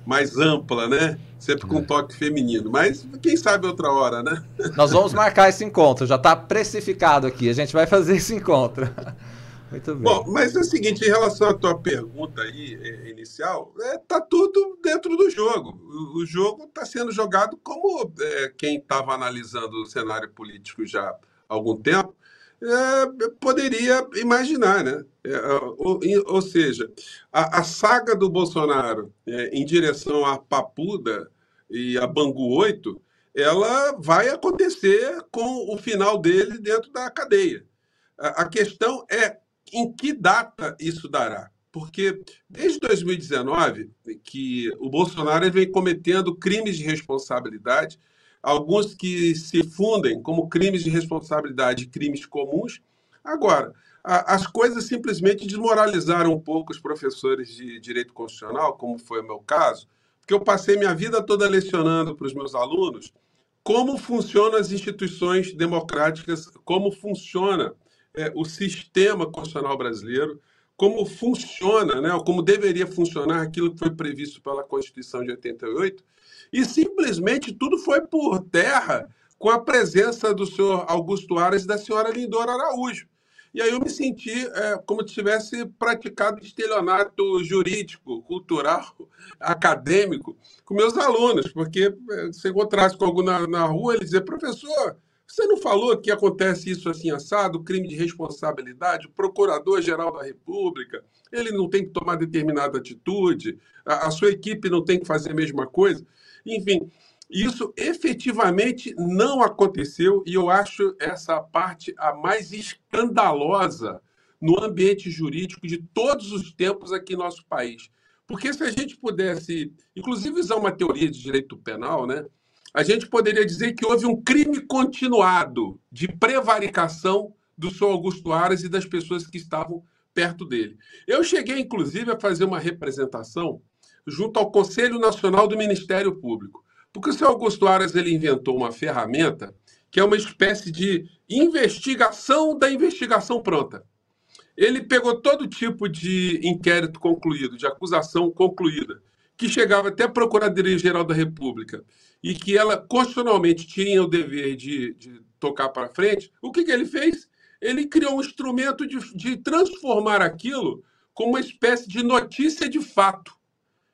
mais ampla, né? Sempre com um é. toque feminino. Mas quem sabe outra hora, né? Nós vamos marcar esse encontro, já está precificado aqui. A gente vai fazer esse encontro. Muito bem. Bom, mas é o seguinte, em relação à tua pergunta aí, é, inicial, é, tá tudo dentro do jogo. O, o jogo está sendo jogado como é, quem estava analisando o cenário político já há algum tempo é, poderia imaginar, né? É, ou, ou, seja, a, a, saga do Bolsonaro é, em direção à Papuda e a Bangu 8, ela vai acontecer com o final dele dentro da cadeia. A, a questão é em que data isso dará. Porque desde 2019 que o Bolsonaro vem cometendo crimes de responsabilidade alguns que se fundem como crimes de responsabilidade, crimes comuns. Agora, a, as coisas simplesmente desmoralizaram um pouco os professores de direito constitucional, como foi o meu caso, porque eu passei minha vida toda lecionando para os meus alunos como funcionam as instituições democráticas, como funciona é, o sistema constitucional brasileiro, como funciona, né, como deveria funcionar aquilo que foi previsto pela Constituição de 88, e simplesmente tudo foi por terra com a presença do senhor Augusto Aras e da senhora Lindora Araújo. E aí eu me senti é, como se tivesse praticado estelionato jurídico, cultural, acadêmico com meus alunos, porque é, se encontrasse com algum na, na rua, ele dizia, professor, você não falou que acontece isso assim assado, crime de responsabilidade, o procurador-geral da República, ele não tem que tomar determinada atitude, a, a sua equipe não tem que fazer a mesma coisa. Enfim, isso efetivamente não aconteceu e eu acho essa parte a mais escandalosa no ambiente jurídico de todos os tempos aqui no nosso país. Porque se a gente pudesse, inclusive, usar uma teoria de direito penal, né, a gente poderia dizer que houve um crime continuado de prevaricação do senhor Augusto Aras e das pessoas que estavam perto dele. Eu cheguei, inclusive, a fazer uma representação junto ao Conselho Nacional do Ministério Público. Porque o senhor Augusto Aras ele inventou uma ferramenta que é uma espécie de investigação da investigação pronta. Ele pegou todo tipo de inquérito concluído, de acusação concluída, que chegava até a Procuradoria-Geral da República e que ela constitucionalmente tinha o dever de, de tocar para frente, o que, que ele fez? Ele criou um instrumento de, de transformar aquilo como uma espécie de notícia de fato.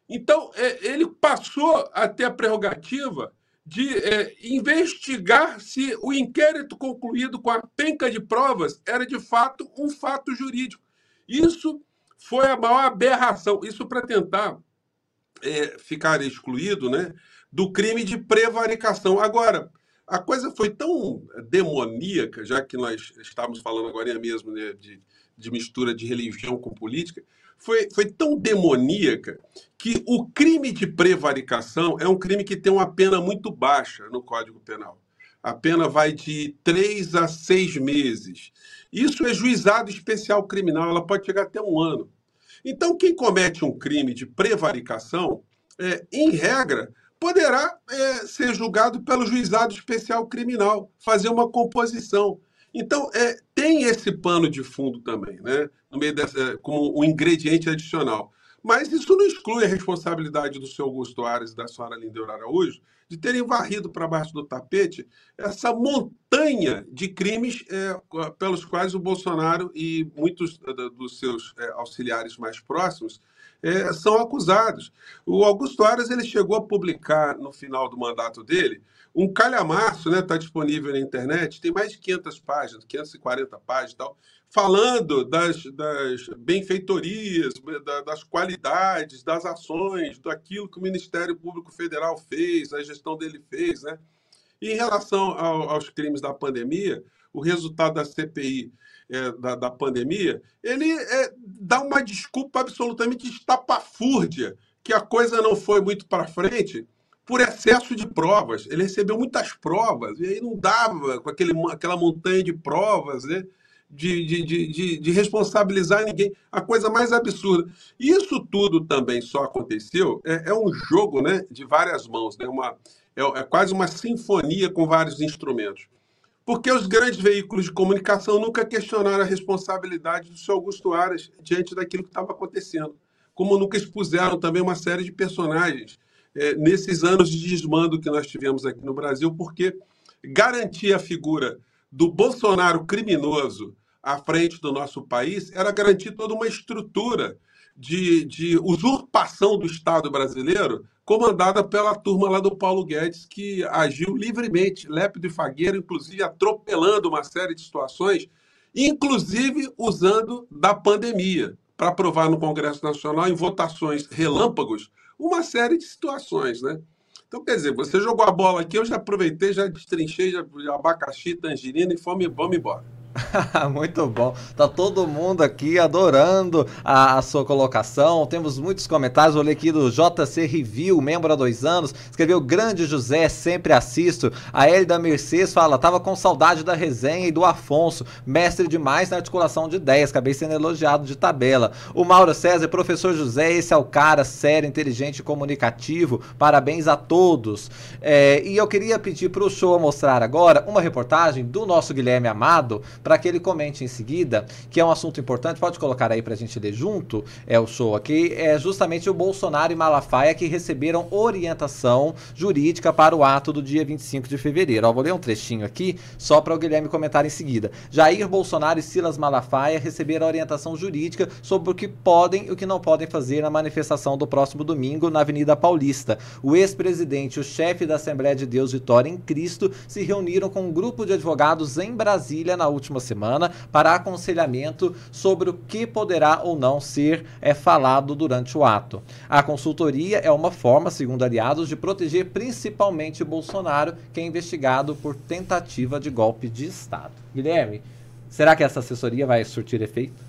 Então, é, ele passou a ter a prerrogativa de é, investigar se o inquérito concluído com a penca de provas era de fato um fato jurídico. Isso foi a maior aberração. Isso para tentar é, ficar excluído né, do crime de prevaricação. Agora, a coisa foi tão demoníaca, já que nós estávamos falando agora mesmo né, de, de mistura de religião com política, foi, foi tão demoníaca que o crime de prevaricação é um crime que tem uma pena muito baixa no Código Penal. A pena vai de três a seis meses. Isso é juizado especial criminal, ela pode chegar até um ano. Então, quem comete um crime de prevaricação, é, em regra, poderá é, ser julgado pelo juizado especial criminal, fazer uma composição. Então, é, tem esse pano de fundo também, né? no meio dessa, é, como um ingrediente adicional. Mas isso não exclui a responsabilidade do seu Augusto Ares e da senhora Lindeur Araújo de terem varrido para baixo do tapete essa montanha de crimes é, pelos quais o Bolsonaro e muitos dos seus é, auxiliares mais próximos é, são acusados. O Augusto Aras ele chegou a publicar no final do mandato dele um calhamaço, né? Está disponível na internet, tem mais de 500 páginas, 540 páginas e tal, falando das, das benfeitorias, das qualidades, das ações, daquilo que o Ministério Público Federal fez, a gestão dele fez, né? E em relação ao, aos crimes da pandemia, o resultado da CPI é, da, da, pandemia, ele é, dá uma desculpa absolutamente estapafúrdia que a coisa não foi muito para frente por excesso de provas. Ele recebeu muitas provas, e aí não dava com aquele, aquela montanha de provas, né? De, de, de, de, responsabilizar ninguém. A coisa mais absurda. Isso tudo também só aconteceu, é, é um jogo né, de várias mãos, né, uma, é, é quase uma sinfonia com vários instrumentos. Porque os grandes veículos de comunicação nunca questionaram a responsabilidade do seu Augusto Aras diante daquilo que estava acontecendo. Como nunca expuseram também uma série de personagens é, nesses anos de desmando que nós tivemos aqui no Brasil, porque garantir a figura do Bolsonaro criminoso à frente do nosso país era garantir toda uma estrutura de, de usurpação do Estado brasileiro comandada pela turma lá do Paulo Guedes, que agiu livremente, lépido e fagueiro, inclusive atropelando uma série de situações, inclusive usando da pandemia para aprovar no Congresso Nacional, em votações relâmpagos, uma série de situações, né? Então, quer dizer, você jogou a bola aqui, eu já aproveitei, já destrinchei já, abacaxi, tangerina e fome, vamos embora. Muito bom. Tá todo mundo aqui adorando a, a, sua colocação. Temos muitos comentários. Vou ler aqui do JC Review, membro há dois anos. Escreveu Grande José, sempre assisto. A Elida Mercedes fala: tava com saudade da resenha e do Afonso. Mestre demais na articulação de ideias. Acabei sendo elogiado de tabela. O Mauro César, professor José, esse é o cara sério, inteligente e comunicativo. Parabéns a todos. É, e eu queria pedir para o show mostrar agora uma reportagem do nosso Guilherme Amado para que ele comente em seguida, que é um assunto importante, pode colocar aí para a gente ler junto, é o show aqui, é justamente o Bolsonaro e Malafaia que receberam orientação jurídica para o ato do dia 25 de fevereiro. Ó, vou ler um trechinho aqui, só para o Guilherme comentar em seguida. Jair Bolsonaro e Silas Malafaia receberam orientação jurídica sobre o que podem e o que não podem fazer na manifestação do próximo domingo na Avenida Paulista. O ex-presidente e o chefe da Assembleia de Deus Vitória em Cristo se reuniram com um grupo de advogados em Brasília na última próxima semana para aconselhamento sobre o que poderá ou não ser é, falado durante o ato. A consultoria é uma forma, segundo aliados, de proteger principalmente Bolsonaro, que é investigado por tentativa de golpe de Estado. Guilherme, será que essa assessoria vai surtir efeito?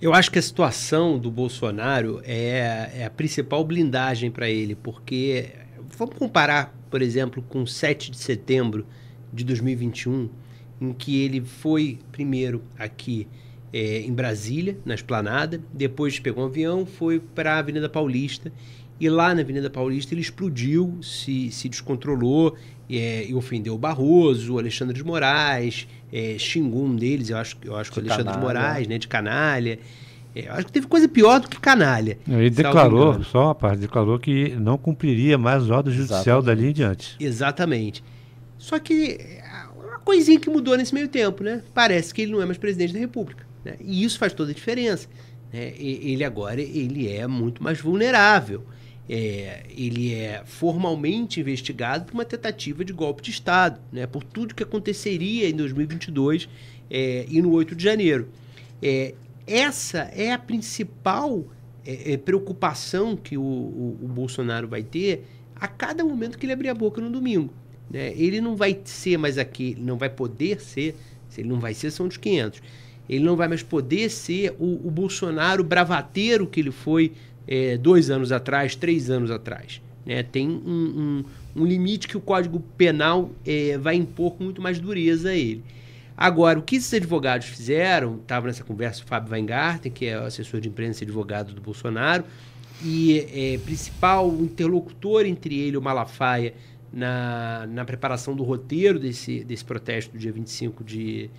Eu acho que a situação do Bolsonaro é, é a principal blindagem para ele, porque vamos comparar, por exemplo, com 7 de setembro de 2021, em que ele foi primeiro aqui é, em Brasília, na Esplanada, depois pegou um avião, foi para a Avenida Paulista e lá na Avenida Paulista ele explodiu, se, se descontrolou é, e ofendeu o Barroso, o Alexandre de Moraes, é, xingou um deles, eu acho, eu acho que o Alexandre canalha. de Moraes, né, de canalha. É, acho que teve coisa pior do que canalha. Ele declarou, só uma parte, declarou que não cumpriria mais ordem judicial Exatamente. dali em diante. Exatamente. Só que coisinha que mudou nesse meio tempo, né? Parece que ele não é mais presidente da República. Né? E isso faz toda a diferença. Né? Ele agora ele é muito mais vulnerável. É, ele é formalmente investigado por uma tentativa de golpe de Estado, né? por tudo que aconteceria em 2022 é, e no 8 de janeiro. É, essa é a principal é, é, preocupação que o, o, o Bolsonaro vai ter a cada momento que ele abrir a boca no domingo. Né? Ele não vai ser mais aqui, não vai poder ser, se ele não vai ser, são os 500. Ele não vai mais poder ser o, o Bolsonaro bravateiro que ele foi é, dois anos atrás, três anos atrás. Né? Tem um, um, um, limite que o Código Penal é, vai impor com muito mais dureza a ele. Agora, o que esses advogados fizeram, estava nessa conversa o Fábio Weingarten, que é assessor de imprensa e advogado do Bolsonaro, e é, principal interlocutor entre ele o Malafaia na, na preparação do roteiro desse, desse protesto do dia 25 de,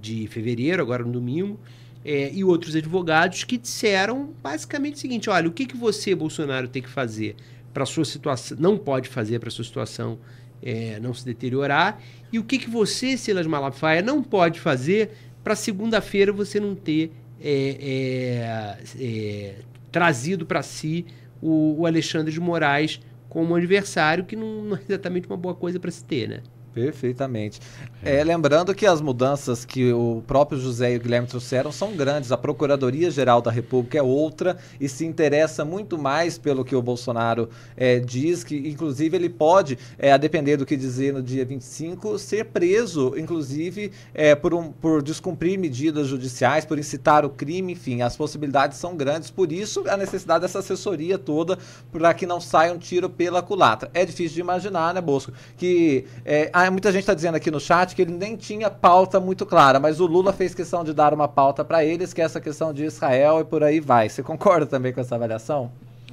de fevereiro, agora no domingo, é, e outros advogados que disseram basicamente o seguinte: olha, o que, que você, Bolsonaro, tem que fazer para sua situação, não pode fazer para sua situação é, não se deteriorar, e o que, que você, Silas Malafaia, não pode fazer para segunda-feira você não ter é, é, é trazido para si o, o, Alexandre de Moraes como adversário, que não, não é exatamente uma boa coisa para se ter, né? Perfeitamente. É, lembrando que as mudanças que o próprio José e o Guilherme trouxeram são grandes. A Procuradoria-Geral da República é outra e se interessa muito mais pelo que o Bolsonaro é, diz, que inclusive ele pode, é, a depender do que dizer no dia 25, ser preso, inclusive é, por, um, por descumprir medidas judiciais, por incitar o crime, enfim, as possibilidades são grandes. Por isso, a necessidade dessa assessoria toda para que não saia um tiro pela culatra. É difícil de imaginar, né, Bosco, que é, ah, muita gente está dizendo aqui no chat que ele nem tinha pauta muito clara, mas o Lula fez questão de dar uma pauta para eles, que é essa questão de Israel e por aí vai. Você concorda também com essa avaliação?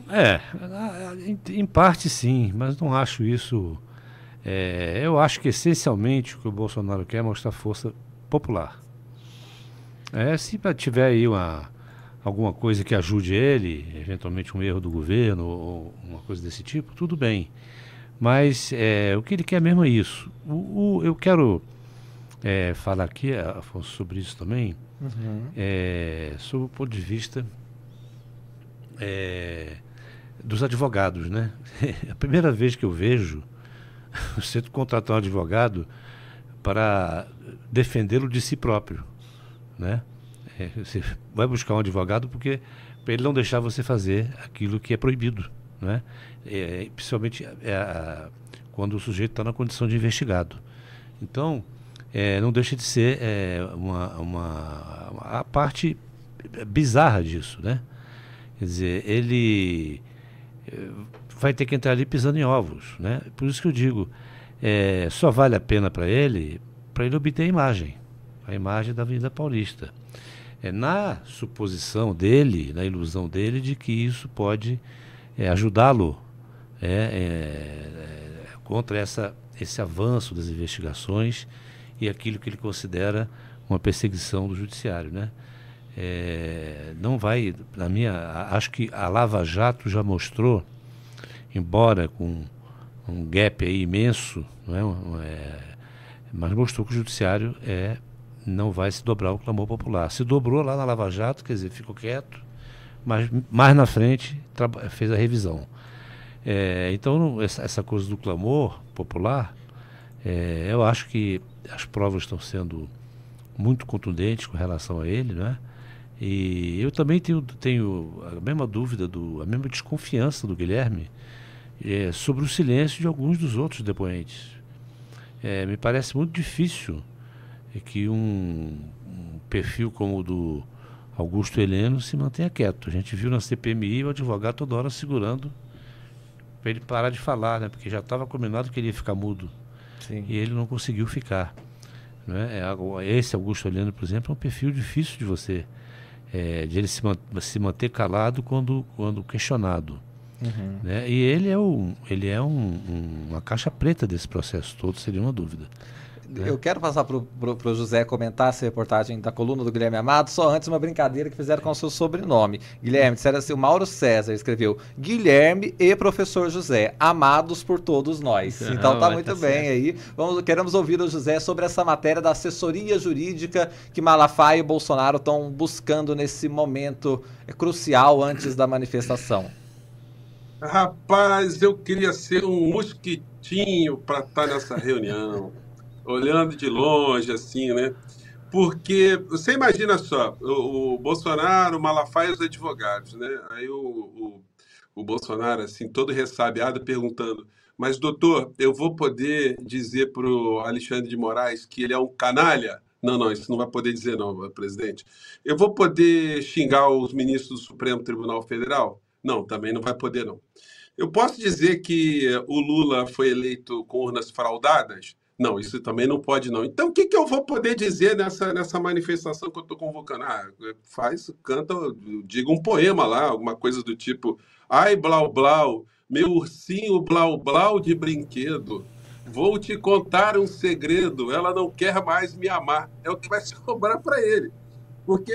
É, em, parte sim, mas não acho isso. É, eu acho que essencialmente o que o Bolsonaro quer é mostrar força popular. É, se tiver aí uma, alguma coisa que ajude ele, eventualmente um erro do governo ou uma coisa desse tipo, tudo bem. Mas é, o que ele quer mesmo é isso. O, o eu quero é, falar aqui, Afonso, sobre isso também, uhum. é, sob o ponto de vista é, dos advogados. Né? a primeira vez que eu vejo o centro contratar um advogado para defendê-lo de si próprio. Né? É, você vai buscar um advogado porque para ele não deixar você fazer aquilo que é proibido. Né? É, principalmente é, quando o sujeito está na condição de investigado. Então, é, não deixa de ser é, uma, uma, a parte bizarra disso, né? Quer dizer, ele é, vai ter que entrar ali pisando em ovos, né? Por isso que eu digo, é, só vale a pena para ele, para ele obter a imagem, a imagem da Avenida Paulista. É na suposição dele, na ilusão dele de que isso pode é, ajudá-lo é, é, é, contra essa, esse avanço das investigações e aquilo que ele considera uma perseguição do judiciário, né? É, não vai, na minha, acho que a Lava Jato já mostrou, embora com um gap aí imenso, não é, é, mas mostrou que o judiciário é, não vai se dobrar o clamor popular. Se dobrou lá na Lava Jato, quer dizer, ficou quieto, mas mais na frente fez a revisão. É, então, essa, essa, coisa do clamor popular, é, eu acho que as provas estão sendo muito contundentes com relação a ele, né? E eu também tenho, tenho a mesma dúvida, do, a mesma desconfiança do Guilherme é, sobre o silêncio de alguns dos outros depoentes. É, me parece muito difícil que um, um perfil como o do Augusto Heleno se mantenha quieto. A gente viu na CPMI o advogado toda hora segurando para ele parar de falar, né? Porque já estava combinado que ele ia ficar mudo. Sim. E ele não conseguiu ficar. Né? Esse Augusto Heleno, por exemplo, é um perfil difícil de você, é, de ele se, se manter calado quando, quando questionado. Uhum. Né? E ele é, um, ele é um, um, uma caixa preta desse processo todo, seria uma dúvida. É. Eu quero passar para o José comentar essa reportagem da coluna do Guilherme Amado, só antes uma brincadeira que fizeram com o seu sobrenome. Guilherme, disseram assim, o Mauro César escreveu Guilherme e professor José, amados por todos nós. Não, então tá muito tá bem certo. aí. Vamos, queremos ouvir o José sobre essa matéria da assessoria jurídica que Malafaia e Bolsonaro estão buscando nesse momento crucial antes da manifestação. Rapaz, eu queria ser um mosquitinho para estar nessa reunião olhando de longe, assim, né? Porque você imagina só, o, o Bolsonaro, o Malafaia e os advogados, né? Aí o, o, o Bolsonaro, assim, todo ressabiado, perguntando: Mas, doutor, eu vou poder dizer para o Alexandre de Moraes que ele é um canalha? Não, não, isso não vai poder dizer, não, presidente. Eu vou poder xingar os ministros do Supremo Tribunal Federal? Não, também não vai poder, não. Eu posso dizer que o Lula foi eleito com urnas fraudadas? Não, isso também não pode, não. Então, o que, que eu vou poder dizer nessa, nessa manifestação que eu estou convocando? Ah, faz, canta, diga um poema lá, alguma coisa do tipo, ai, blau, blau, meu ursinho blau, blau de brinquedo. Vou te contar um segredo. Ela não quer mais me amar. É o que vai sobrar para ele. Porque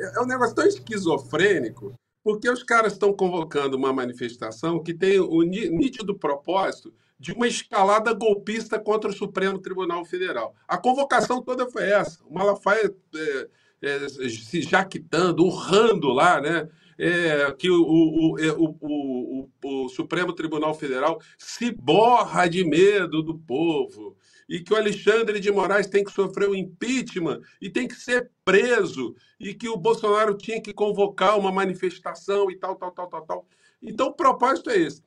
é um negócio tão esquizofrênico, porque os caras estão convocando uma manifestação que tem o nítido propósito de uma escalada golpista contra o Supremo Tribunal Federal. A convocação toda foi essa. O Malafaia é, é, se jaquitando, urrando lá, né? É, que o, é, o, o, o, Supremo Tribunal Federal se borra de medo do povo e que o Alexandre de Moraes tem que sofrer o um impeachment e tem que ser preso e que o Bolsonaro tinha que convocar uma manifestação e tal, tal, tal, tal, tal. Então, o propósito é esse.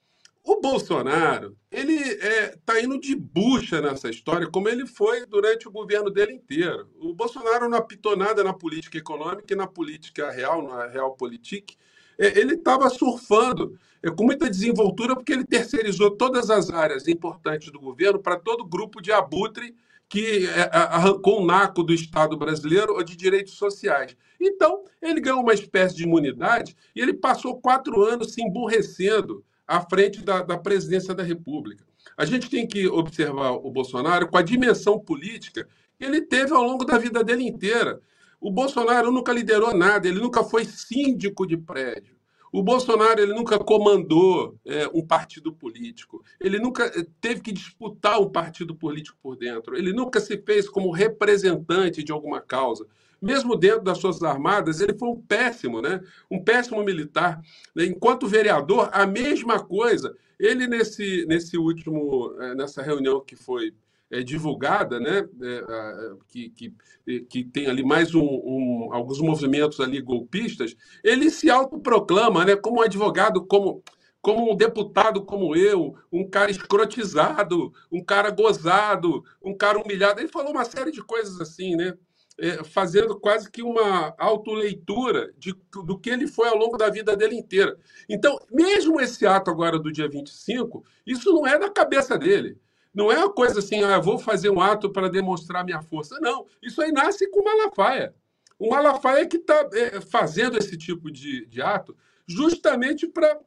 O Bolsonaro, ele está é, tá indo de bucha nessa história, como ele foi durante o governo dele inteiro. O Bolsonaro não apitou nada na política econômica e na política real, na realpolitik. É, ele estava surfando é, com muita desenvoltura, porque ele terceirizou todas as áreas importantes do governo para todo grupo de abutre que é, arrancou o naco do Estado brasileiro ou de direitos sociais. Então, ele ganhou uma espécie de imunidade e ele passou quatro anos se emburrecendo à frente da, da presidência da República. A gente tem que observar o Bolsonaro com a dimensão política que ele teve ao longo da vida dele inteira. O Bolsonaro nunca liderou nada, ele nunca foi síndico de prédio. O Bolsonaro ele nunca comandou é, um partido político, ele nunca é, teve que disputar um partido político por dentro, ele nunca se fez como representante de alguma causa mesmo dentro das Forças Armadas, ele foi um péssimo, né? um péssimo militar. Enquanto vereador, a mesma coisa. Ele, nesse, nesse último, eh, nessa reunião que foi é, divulgada, né, é, que, que, que tem ali mais um, um, alguns movimentos ali golpistas, ele se autoproclama né, como um advogado, como, como um deputado como eu, um cara escrotizado, um cara gozado, um cara humilhado. Ele falou uma série de coisas assim, né? É, fazendo quase que uma autoleitura de, do que ele foi ao longo da vida dele inteira. Então, mesmo esse ato agora do dia 25, isso não é da cabeça dele. Não é uma coisa assim, ah, vou fazer um ato para demonstrar minha força. Não, isso aí nasce com Malafaia. O Malafaia que está é, fazendo esse tipo de, de ato justamente para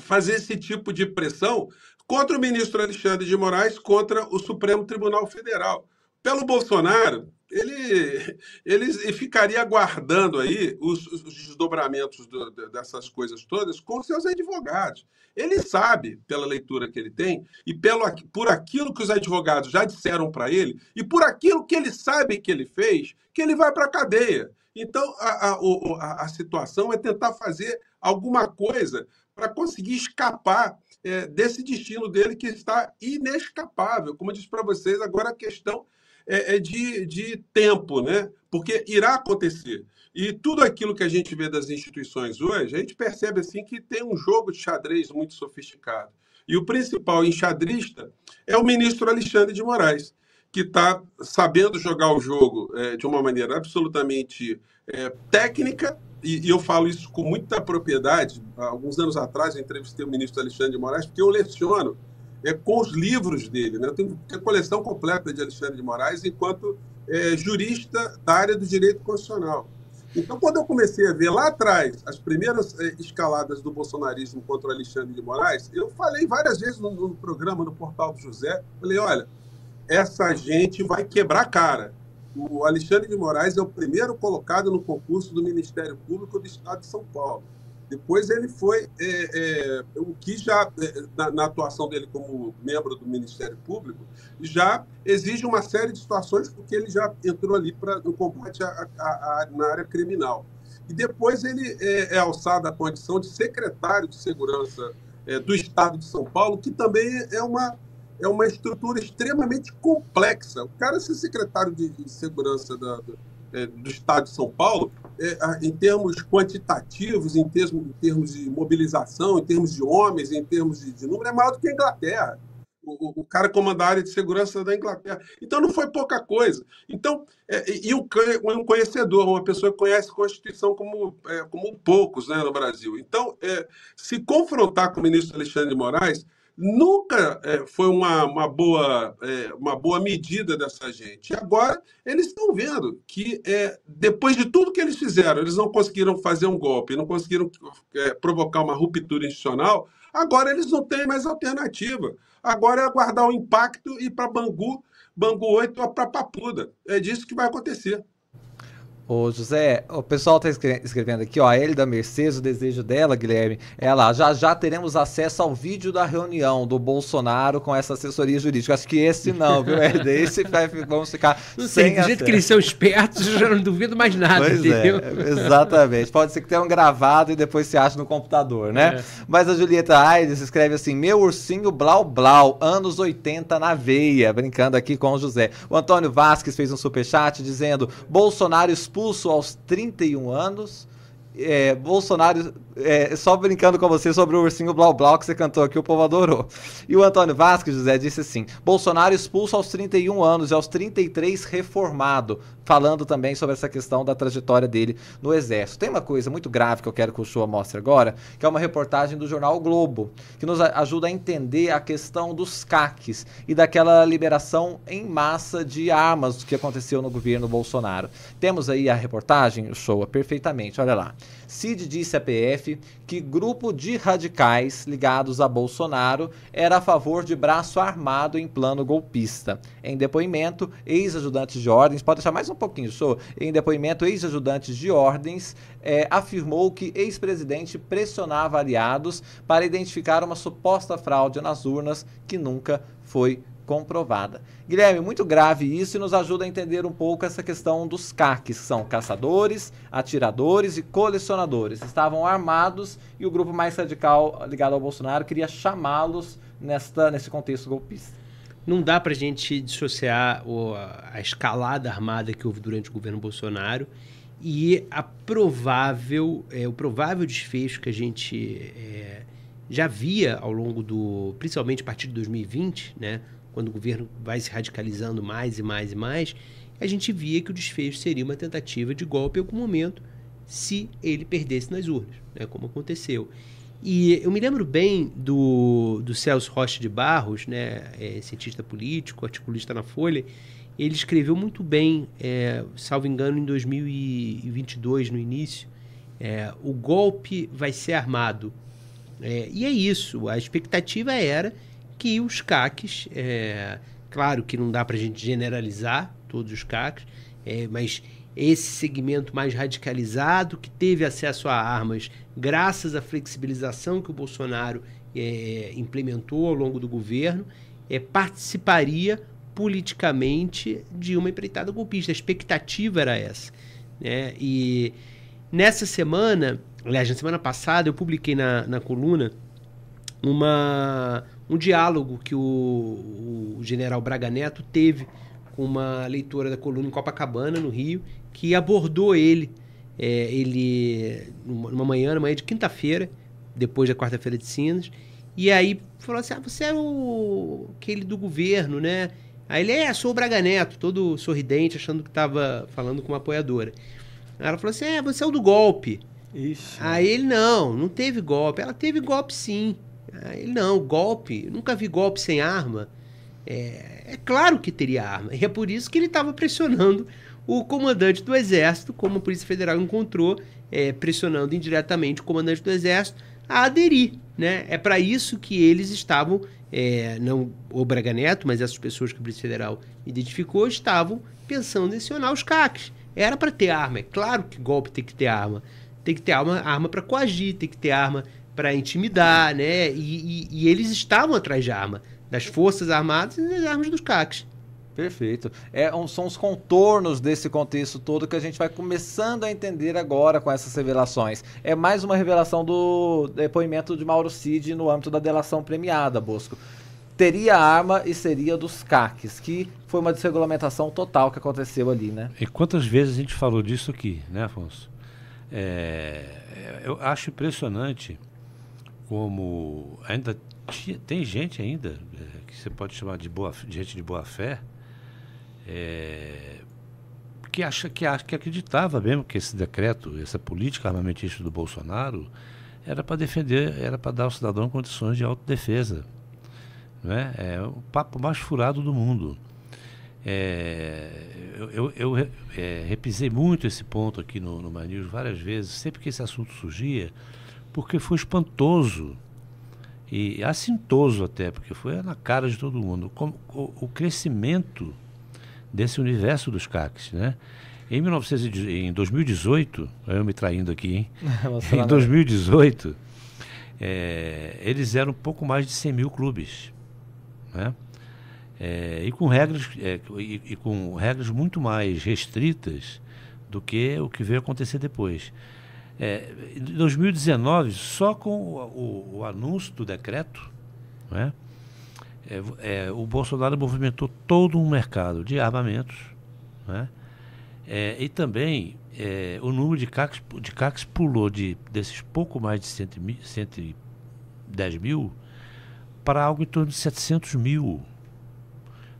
fazer esse tipo de pressão contra o ministro Alexandre de Moraes, contra o Supremo Tribunal Federal. Pelo Bolsonaro, ele, ele ficaria aguardando aí os, os desdobramentos do, dessas coisas todas com seus advogados. Ele sabe, pela leitura que ele tem, e pelo, por aquilo que os advogados já disseram para ele, e por aquilo que ele sabe que ele fez, que ele vai para a cadeia. Então, a, a, a, situação é tentar fazer alguma coisa para conseguir escapar é, desse destino dele que está inescapável. Como eu disse para vocês, agora a questão é, é de, de tempo, né? Porque irá acontecer. E tudo aquilo que a gente vê das instituições hoje, a gente percebe assim que tem um jogo de xadrez muito sofisticado. E o principal enxadrista é o ministro Alexandre de Moraes, que está sabendo jogar o jogo é, de uma maneira absolutamente é, técnica, e, e, eu falo isso com muita propriedade. Há alguns anos atrás, eu entrevistei o ministro Alexandre de Moraes, porque eu leciono é, com os livros dele. Né? Eu tenho a coleção completa de Alexandre de Moraes enquanto é, jurista da área do direito constitucional. Então, quando eu comecei a ver lá atrás as primeiras é, escaladas do bolsonarismo contra o Alexandre de Moraes, eu falei várias vezes no, no programa, no portal do José, falei, olha, essa gente vai quebrar a cara. O Alexandre de Moraes é o primeiro colocado no concurso do Ministério Público do Estado de São Paulo. Depois ele foi é, é, o que já é, na, na, atuação dele como membro do Ministério Público já exige uma série de situações porque ele já entrou ali para no combate a, a, a, na área criminal e depois ele é, é, alçado à condição de secretário de segurança é, do Estado de São Paulo que também é uma é uma estrutura extremamente complexa. O cara ser secretário de, de segurança da, é, do Estado de São Paulo, em termos quantitativos, em termos, em termos de mobilização, em termos de homens, em termos de, de número, é maior do que a Inglaterra. O, o, cara comanda a área de segurança da Inglaterra. Então não foi pouca coisa. Então, é, e um, um, conhecedor, uma pessoa que conhece a Constituição como, é, como poucos né, no Brasil. Então, é, se confrontar com o ministro Alexandre de Moraes nunca é, foi uma, uma, boa, é, uma boa medida dessa gente. E agora eles estão vendo que, é, depois de tudo que eles fizeram, eles não conseguiram fazer um golpe, não conseguiram é, provocar uma ruptura institucional. Agora eles não têm mais alternativa. Agora é aguardar o impacto e para Bangu, Bangu 8 ou para Papuda. É disso que vai acontecer. Ô, José, o pessoal está escrevendo aqui, ó, a Elida Mercedes, o desejo dela, Guilherme, é lá, já já teremos acesso ao vídeo da reunião do Bolsonaro com essa assessoria jurídica. Acho que esse não, viu, Elida? Esse vai, vamos ficar não sem sei, do jeito que eles são espertos, eu já não duvido mais nada, pois é, entendeu? É, exatamente. Pode ser que tenham gravado e depois se ache no computador, né? É. Mas a Julieta Aires escreve assim, meu ursinho blau blau, anos 80 na veia, brincando aqui com o José. O Antônio Vasques fez um superchat dizendo, Bolsonaro expulso expulso aos 31 anos. É, Bolsonaro é, só brincando com você sobre o ursinho Blau Blau que você cantou aqui, o povo adorou. E o Antônio Vasques, José, disse assim: Bolsonaro expulso aos 31 anos e aos 33 reformado, falando também sobre essa questão da trajetória dele no Exército. Tem uma coisa muito grave que eu quero que o show mostre agora, que é uma reportagem do jornal o Globo, que nos ajuda a entender a questão dos CACs e daquela liberação em massa de armas que aconteceu no governo Bolsonaro. Temos aí a reportagem, show, perfeitamente, olha lá. Cid disse à PF que grupo de radicais ligados a Bolsonaro era a favor de braço armado em plano golpista. Em depoimento, ex-ajudantes de ordens, pode deixar mais um pouquinho, sou. Em depoimento, ex-ajudantes de ordens é, afirmou que ex-presidente pressionava aliados para identificar uma suposta fraude nas urnas que nunca foi comprovada. Guilherme, muito grave isso e nos ajuda a entender um pouco essa questão dos CACs, que são caçadores, atiradores e colecionadores. Estavam armados e o grupo mais radical ligado ao Bolsonaro queria chamá-los nesta nesse contexto golpista. Não dá para a gente dissociar a escalada armada que houve durante o governo Bolsonaro e a provável, é, o provável desfecho que a gente é, já via ao longo do, principalmente a partir de 2020, né, quando o governo vai se radicalizando mais e mais e mais, a gente via que o desfecho seria uma tentativa de golpe em algum momento, se ele perdesse nas urnas, né, como aconteceu. E eu me lembro bem do, do Celso Rocha de Barros, né, é, cientista político, articulista na Folha, ele escreveu muito bem, é, salvo engano, em 2022, no início, é, o golpe vai ser armado. É, e é isso, a expectativa era que os CACs, é, claro que não dá para a gente generalizar todos os CACs, é, mas esse segmento mais radicalizado que teve acesso a armas graças à flexibilização que o Bolsonaro é, implementou ao longo do governo, é, participaria politicamente de uma empreitada golpista. A expectativa era essa. Né? E nessa semana, aliás, na semana passada, eu publiquei na, na coluna uma, um diálogo que o, o general Braga Neto teve com uma leitora da coluna em Copacabana, no Rio, que abordou ele, é, ele numa manhã, numa manhã de quinta-feira, depois da quarta-feira de cinzas, e aí falou assim, ah, você é o aquele do governo, né? Aí ele, é, sou o Braga Neto, todo sorridente, achando que estava falando com uma apoiadora. Aí ela falou assim, é, você é o do golpe. Ixi. Aí ele, não, não teve golpe. Ela teve golpe sim. Ele, não, golpe, nunca vi golpe sem arma. É, é claro que teria arma. E é por isso que ele estava pressionando o comandante do Exército, como a Polícia Federal encontrou, é, pressionando indiretamente o comandante do Exército a aderir. Né? É para isso que eles estavam, é, não o Braga Neto, mas essas pessoas que a Polícia Federal identificou, estavam pensando em acionar os CACs. Era para ter arma. É claro que golpe tem que ter arma. Tem que ter arma, arma para coagir, tem que ter arma para intimidar, né? E, e, e, eles estavam atrás de arma, das Forças Armadas e das armas dos CACs. Perfeito. É, um, são os contornos desse contexto todo que a gente vai começando a entender agora com essas revelações. É mais uma revelação do depoimento de Mauro Cid no âmbito da delação premiada, Bosco. Teria arma e seria dos CACs, que foi uma desregulamentação total que aconteceu ali, né? E quantas vezes a gente falou disso aqui, né, Afonso? É, eu acho impressionante como ainda tem gente ainda é, que você pode chamar de boa de gente de boa fé é, que acha que acha que acreditava mesmo que esse decreto essa política armamentista do Bolsonaro era para defender era para dar ao cidadão condições de autodefesa né? É o papo mais furado do mundo. É, eu, eu, eu é, repisei muito esse ponto aqui no, no Manils várias vezes. Sempre que esse assunto surgia porque foi espantoso e assintoso até, porque foi na cara de todo mundo, como, o, o crescimento desse universo dos CACs, né? Em, 1900, em 2018, eu me traindo aqui, hein? em 2018, é, eles eram pouco mais de 100 mil clubes, né? É, e com regras é, e, e, com regras muito mais restritas do que o que veio acontecer depois. É, em 2019, só com o, o, o anúncio do decreto, né, é, é, o Bolsonaro movimentou todo um mercado de armamentos, né, é, e também é, o número de CACs, de CACs pulou de, desses pouco mais de 110 mil para algo em torno de 700 mil.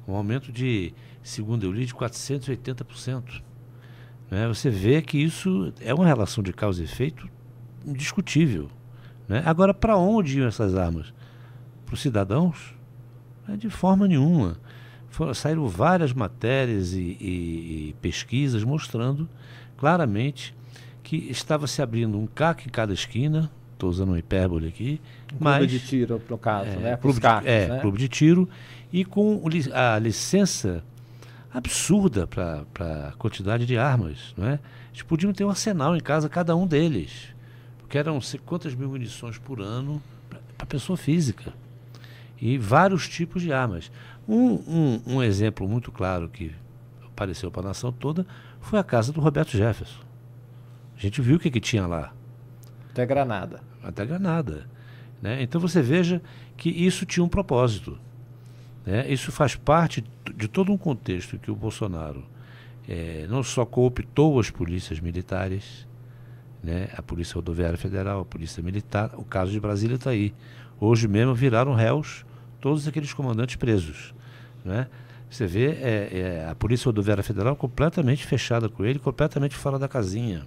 Um aumento de, segundo eu li, de 480%. Né? Você vê que isso é uma relação de causa e efeito indiscutível. Né? Agora, para onde iam essas armas? Para os cidadãos? É de forma nenhuma. Saíram várias matérias e, e, e pesquisas mostrando claramente que estava se abrindo um CAC em cada esquina, estou usando uma hipérbole aqui. Um mas, clube de tiro, no caso, é, né? Clube, CACs, é, né? clube de tiro, e com a licença absurda para a quantidade de armas. Não é? Eles podiam ter um arsenal em casa, cada um deles. Porque eram sei quantas mil munições por ano para pessoa física. E vários tipos de armas. Um, um, um exemplo muito claro que apareceu para a nação toda foi a casa do Roberto Jefferson. A gente viu o que, que tinha lá. Até granada. Até granada. Né? Então você veja que isso tinha um propósito. Né? Isso faz parte de todo um contexto que o Bolsonaro é, não só cooptou as polícias militares, né? a Polícia Rodoviária Federal, a Polícia Militar, o caso de Brasília está aí. Hoje mesmo viraram réus todos aqueles comandantes presos. Né? Você vê é, é, a Polícia Rodoviária Federal completamente fechada com ele, completamente fora da casinha.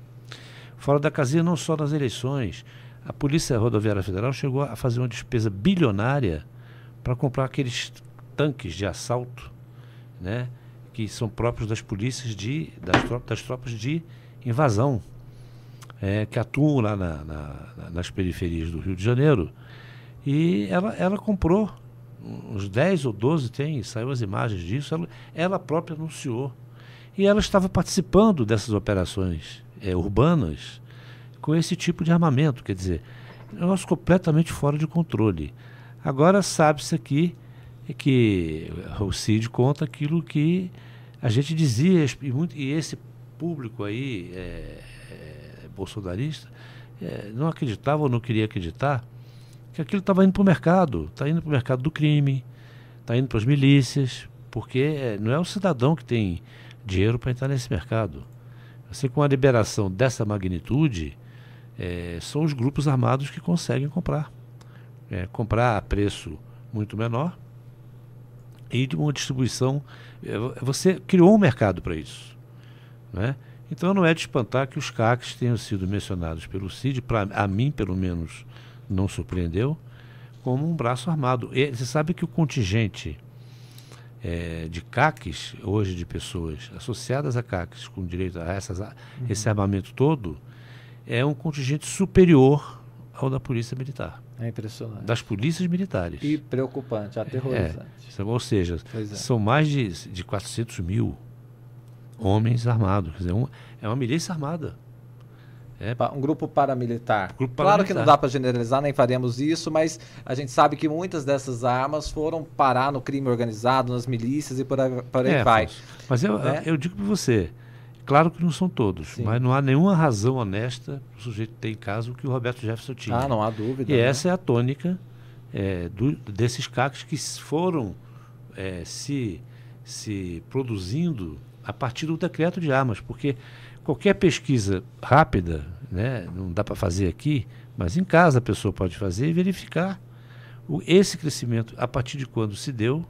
Fora da casinha não só nas eleições. A Polícia Rodoviária Federal chegou a fazer uma despesa bilionária para comprar aqueles tanques de assalto, né, que são próprios das polícias de das, tropas, das tropas de invasão, é, que atuam lá na, na, nas periferias do Rio de Janeiro. E ela, ela comprou uns 10 ou 12 tem, saiu as imagens disso, ela, ela própria anunciou. E ela estava participando dessas operações é, urbanas com esse tipo de armamento, quer dizer, negócio completamente fora de controle. Agora sabe-se aqui é que o Cid conta aquilo que a gente dizia, e, muito, e esse público aí, é, é, bolsonarista, é, não acreditava ou não queria acreditar que aquilo estava indo para o mercado, está indo para o mercado do crime, está indo para as milícias, porque é, não é o cidadão que tem dinheiro para entrar nesse mercado. Assim, com a liberação dessa magnitude, é, são os grupos armados que conseguem comprar. É, comprar a preço muito menor e de uma distribuição. É, você criou um mercado para isso. Né? Então não é de espantar que os CACs tenham sido mencionados pelo CID, para a mim pelo menos não surpreendeu, como um braço armado. E você sabe que o contingente é, de CACs, hoje de pessoas associadas a CACs, com direito a essas, uhum. esse armamento todo, é um contingente superior ao da Polícia Militar. É impressionante. Das polícias militares. E preocupante, aterrorizante. É, ou seja, é. são mais de, de 400 mil homens armados. Quer dizer, um, é uma milícia armada. É. Um grupo paramilitar. Grupo paramilitar. Claro que não dá para generalizar, nem faremos isso, mas a gente sabe que muitas dessas armas foram parar no crime organizado, nas milícias e por aí, por aí é, vai. Mas eu, né? eu digo para você, Claro que não são todos, Sim. mas não há nenhuma razão honesta para o sujeito ter em casa o que o Roberto Jefferson tinha. Ah, não há dúvida. E né? essa é a tônica é, do, desses CACs que foram é, se, se produzindo a partir do decreto de armas, porque qualquer pesquisa rápida, né, não dá para fazer aqui, mas em casa a pessoa pode fazer e verificar o, esse crescimento a partir de quando se deu,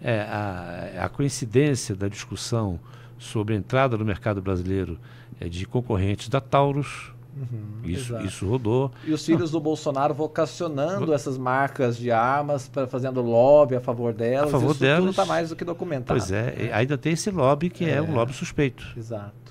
é, a, a coincidência da discussão sobre a entrada no mercado brasileiro é, de concorrentes da Taurus. Uhum, isso, isso rodou. E os filhos Não. do Bolsonaro vocacionando essas marcas de armas, para fazendo lobby a favor delas. A favor isso delas. tudo está mais do que documentado. Pois é, né? ainda tem esse lobby que é, é um lobby suspeito. Exato.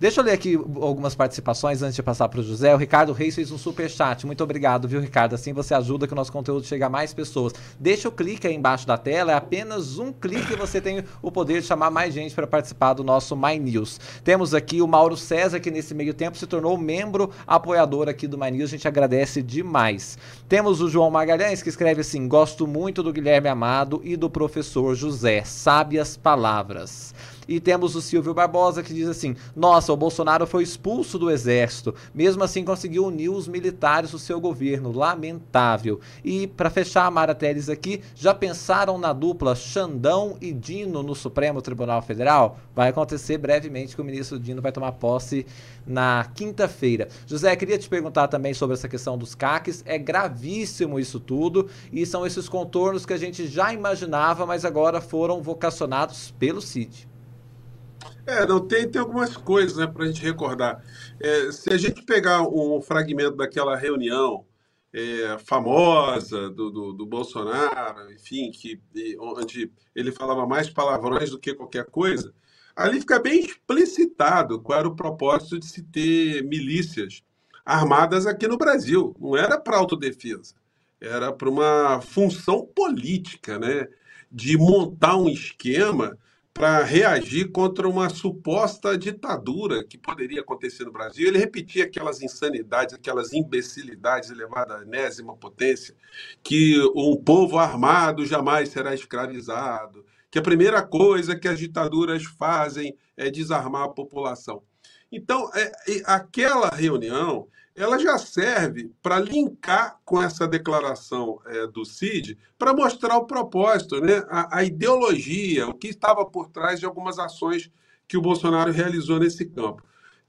Deixa eu ler aqui algumas participações antes de passar para o José. O Ricardo Reis fez um super chat. Muito obrigado, viu, Ricardo? Assim você ajuda que o nosso conteúdo chegue a mais pessoas. Deixa o clique aí embaixo da tela. É apenas um clique e você tem o poder de chamar mais gente para participar do nosso My News. Temos aqui o Mauro César, que nesse meio tempo se tornou membro apoiador aqui do My News. A gente agradece demais. Temos o João Magalhães, que escreve assim: Gosto muito do Guilherme Amado e do professor José. Sábias palavras. E temos o Silvio Barbosa que diz assim: Nossa, o Bolsonaro foi expulso do exército, mesmo assim conseguiu unir os militares do seu governo. Lamentável. E para fechar a Mara Teles aqui, já pensaram na dupla Xandão e Dino no Supremo Tribunal Federal? Vai acontecer brevemente que o ministro Dino vai tomar posse na quinta-feira. José, queria te perguntar também sobre essa questão dos CACs. É gravíssimo isso tudo e são esses contornos que a gente já imaginava, mas agora foram vocacionados pelo CID. É, não tem, tem algumas coisas né, para a gente recordar. É, se a gente pegar um fragmento daquela reunião é, famosa do, do, do, Bolsonaro, enfim, que, onde ele falava mais palavrões do que qualquer coisa, ali fica bem explicitado qual era o propósito de se ter milícias armadas aqui no Brasil. Não era para autodefesa, era para uma função política, né? De montar um esquema para reagir contra uma suposta ditadura que poderia acontecer no Brasil. Ele repetia aquelas insanidades, aquelas imbecilidades elevadas à enésima potência, que um povo armado jamais será escravizado, que a primeira coisa que as ditaduras fazem é desarmar a população. Então, é, aquela reunião ela já serve para linkar com essa declaração é, do CID para mostrar o propósito, né? A, a, ideologia, o que estava por trás de algumas ações que o Bolsonaro realizou nesse campo.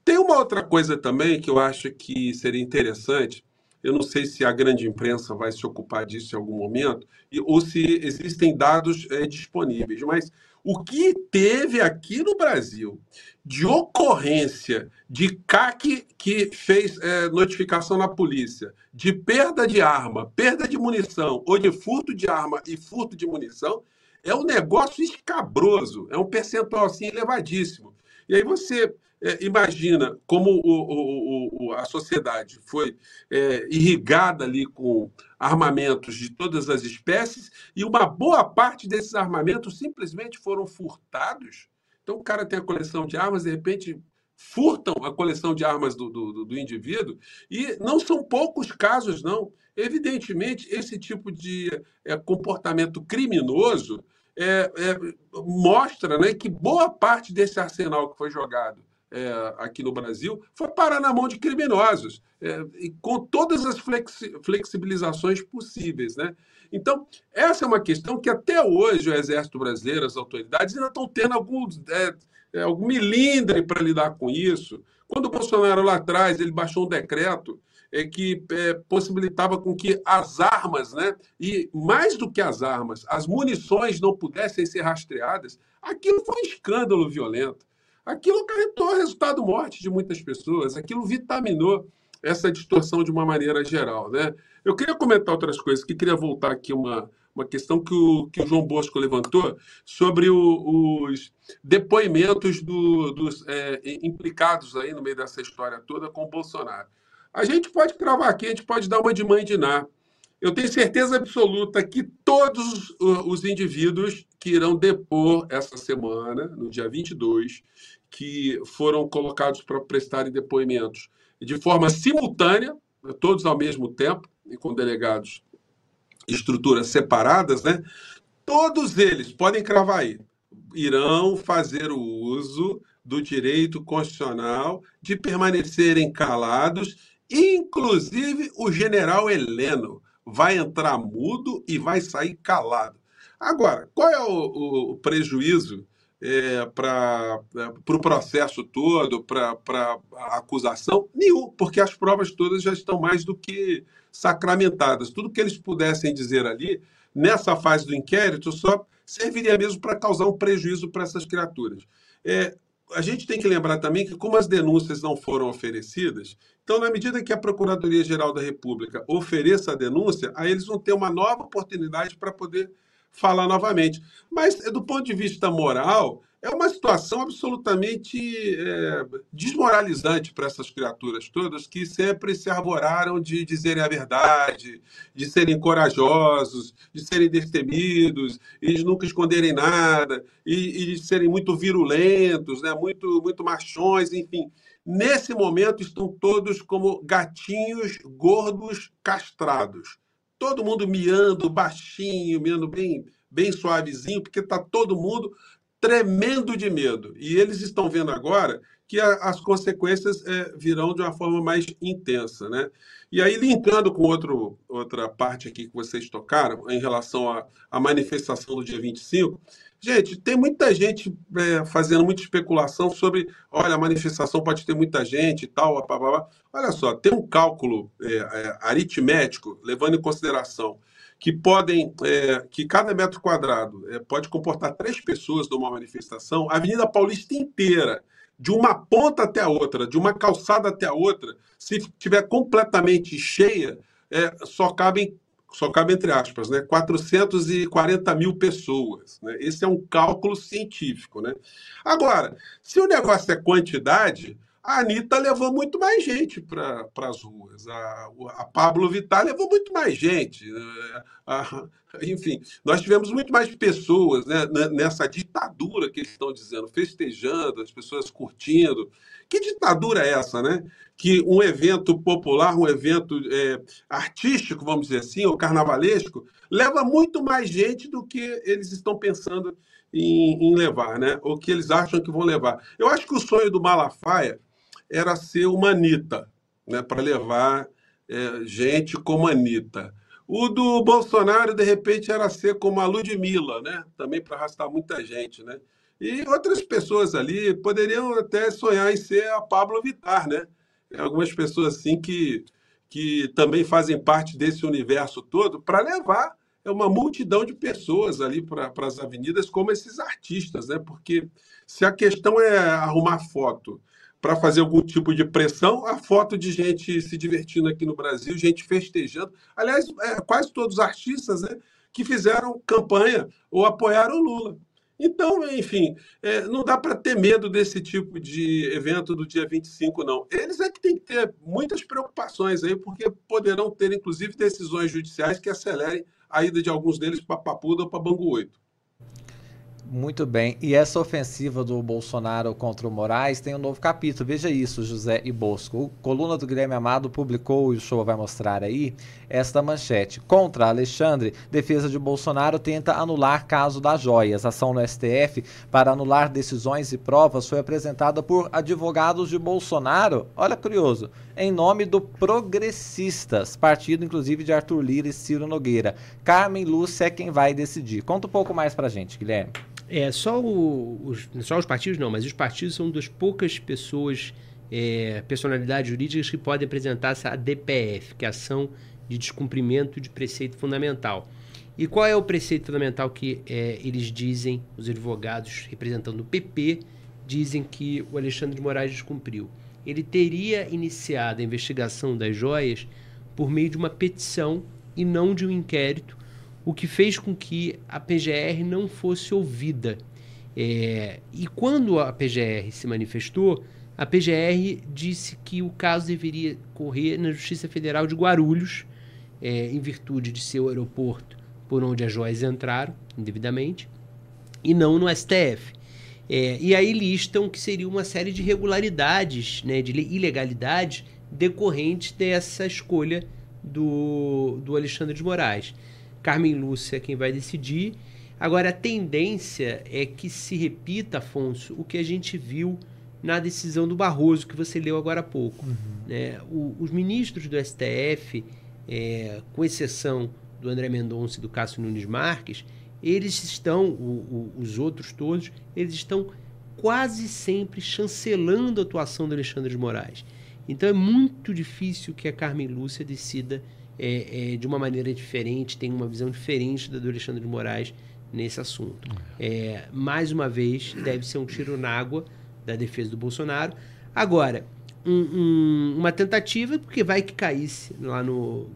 Tem uma outra coisa também que eu acho que seria interessante, eu não sei se a grande imprensa vai se ocupar disso em algum momento, ou se existem dados é, disponíveis, mas o que teve aqui no Brasil de ocorrência de CAC que fez é, notificação na polícia, de perda de arma, perda de munição, ou de furto de arma e furto de munição, é um negócio escabroso, é um percentual assim elevadíssimo. E aí você é, imagina como o, o, o, a sociedade foi é, irrigada ali com armamentos de todas as espécies e uma boa parte desses armamentos simplesmente foram furtados. Então o cara tem a coleção de armas, de repente furtam a coleção de armas do, do, do indivíduo e não são poucos casos, não. Evidentemente, esse tipo de é, comportamento criminoso é, é, mostra né, que boa parte desse arsenal que foi jogado é, aqui no Brasil foi parar na mão de criminosos, é, com todas as flexi flexibilizações possíveis. Né? Então, essa é uma questão que até hoje o Exército Brasileiro, as autoridades, ainda estão tendo algum, é, é algum milindre para lidar com isso. Quando o Bolsonaro lá atrás ele baixou um decreto é, que é, possibilitava com que as armas, né, e mais do que as armas, as munições não pudessem ser rastreadas, aquilo foi um escândalo violento. Aquilo acarretou resultado morte de muitas pessoas, aquilo vitaminou essa distorção de uma maneira geral. Né? Eu queria comentar outras coisas, que queria voltar aqui uma, uma questão que o, que o João Bosco levantou sobre o, os depoimentos do, dos é, implicados aí no meio dessa história toda com o Bolsonaro. A gente pode cravar aqui, a gente pode dar uma de mãe de Ná. Eu tenho certeza absoluta que todos os indivíduos que irão depor essa semana, no dia 22, que foram colocados para prestarem depoimentos de forma simultânea, todos ao mesmo tempo, e com delegados estruturas separadas, né? Todos eles podem cravar aí, irão fazer o uso do direito constitucional de permanecerem calados, inclusive o general Heleno vai entrar mudo e vai sair calado. Agora, qual é o, o prejuízo é, para é, o pro processo todo, para a acusação? Nenhum, porque as provas todas já estão mais do que sacramentadas. Tudo que eles pudessem dizer ali, nessa fase do inquérito, só serviria mesmo para causar um prejuízo para essas criaturas. É, a gente tem que lembrar também que, como as denúncias não foram oferecidas, então, na medida que a Procuradoria-Geral da República ofereça a denúncia, aí eles vão ter uma nova oportunidade para poder falar novamente. Mas, do ponto de vista moral, é uma situação absolutamente é, desmoralizante para essas criaturas todas que sempre se arvoraram de dizerem a verdade, de serem corajosos, de serem destemidos, e de nunca esconderem nada, e, e de serem muito virulentos, né? muito, muito machões, enfim. Nesse momento estão todos como gatinhos gordos castrados. Todo mundo miando baixinho, miando bem, bem suavezinho, porque está todo mundo tremendo de medo. E eles estão vendo agora que a, as consequências é, virão de uma forma mais intensa. Né? E aí, linkando com outro, outra parte aqui que vocês tocaram, em relação à, manifestação do dia 25, gente, tem muita gente é, fazendo muita especulação sobre, olha, a manifestação pode ter muita gente e tal, blá, blá, blá. olha só, tem um cálculo é, é aritmético, levando em consideração que podem, é, que cada metro quadrado é, pode comportar três pessoas numa manifestação, a Avenida Paulista inteira, de uma ponta até a outra, de uma calçada até a outra, se estiver completamente cheia, é, só cabem só cabe entre aspas, né, 440 mil pessoas. Né? Esse é um cálculo científico. Né? Agora, se o negócio é quantidade, a Anitta levou muito mais gente para as ruas. A, a Pablo Vittar levou muito mais gente. Né? A, enfim, nós tivemos muito mais pessoas né, nessa ditadura que eles estão dizendo, festejando, as pessoas curtindo. Que ditadura é essa, né? Que um evento popular, um evento é, artístico, vamos dizer assim, ou carnavalesco, leva muito mais gente do que eles estão pensando em, em levar, né? Ou que eles acham que vão levar. Eu acho que o sonho do Malafaia era ser uma Anitta, né, para levar é, gente como Anitta. O do Bolsonaro, de repente, era ser como a Ludmilla, né? também para arrastar muita gente. Né? E outras pessoas ali poderiam até sonhar em ser a Pablo Vittar. Né? Algumas pessoas assim que, que também fazem parte desse universo todo para levar é uma multidão de pessoas ali para as avenidas, como esses artistas, né? Porque se a questão é arrumar foto para fazer algum tipo de pressão, a foto de gente se divertindo aqui no Brasil, gente festejando. Aliás, é, quase todos os artistas né, que fizeram campanha ou apoiaram o Lula. Então, enfim, é, não dá para ter medo desse tipo de evento do dia 25, não. Eles é que têm que ter muitas preocupações aí, porque poderão ter, inclusive, decisões judiciais que acelerem a ida de alguns deles para Papuda ou para Bangu 8. Muito bem. E essa ofensiva do Bolsonaro contra o Moraes tem um novo capítulo. Veja isso, José e Bosco. O Coluna do Guilherme Amado publicou, e o show vai mostrar aí, esta manchete. Contra Alexandre, defesa de Bolsonaro tenta anular caso das joias. Ação no STF para anular decisões e provas foi apresentada por advogados de Bolsonaro. Olha curioso. Em nome do Progressistas, partido inclusive de Arthur Lira e Ciro Nogueira. Carmen Lúcia é quem vai decidir. Conta um pouco mais pra gente, Guilherme. É, só, o, os, só os partidos não, mas os partidos são das poucas pessoas, é, personalidades jurídicas que podem apresentar essa DPF, que é ação de descumprimento de preceito fundamental. E qual é o preceito fundamental que é, eles dizem, os advogados representando o PP, dizem que o Alexandre de Moraes descumpriu? Ele teria iniciado a investigação das joias por meio de uma petição e não de um inquérito o que fez com que a PGR não fosse ouvida. É, e quando a PGR se manifestou, a PGR disse que o caso deveria correr na Justiça Federal de Guarulhos, é, em virtude de ser o aeroporto por onde as joias entraram, indevidamente, e não no STF. É, e aí listam que seria uma série de irregularidades, né, de ilegalidades decorrentes dessa escolha do, do Alexandre de Moraes. Carmen Lúcia é quem vai decidir. Agora, a tendência é que se repita, Afonso, o que a gente viu na decisão do Barroso, que você leu agora há pouco. Uhum. Né? O, os ministros do STF, é, com exceção do André Mendonça e do Cássio Nunes Marques, eles estão, o, o, os outros todos, eles estão quase sempre chancelando a atuação do Alexandre de Moraes. Então é muito difícil que a Carmen Lúcia decida é, é, de uma maneira diferente, tem uma visão diferente da do Alexandre de Moraes nesse assunto. É, mais uma vez, deve ser um tiro na água da defesa do Bolsonaro. Agora, um, um, uma tentativa, porque vai que caísse lá no.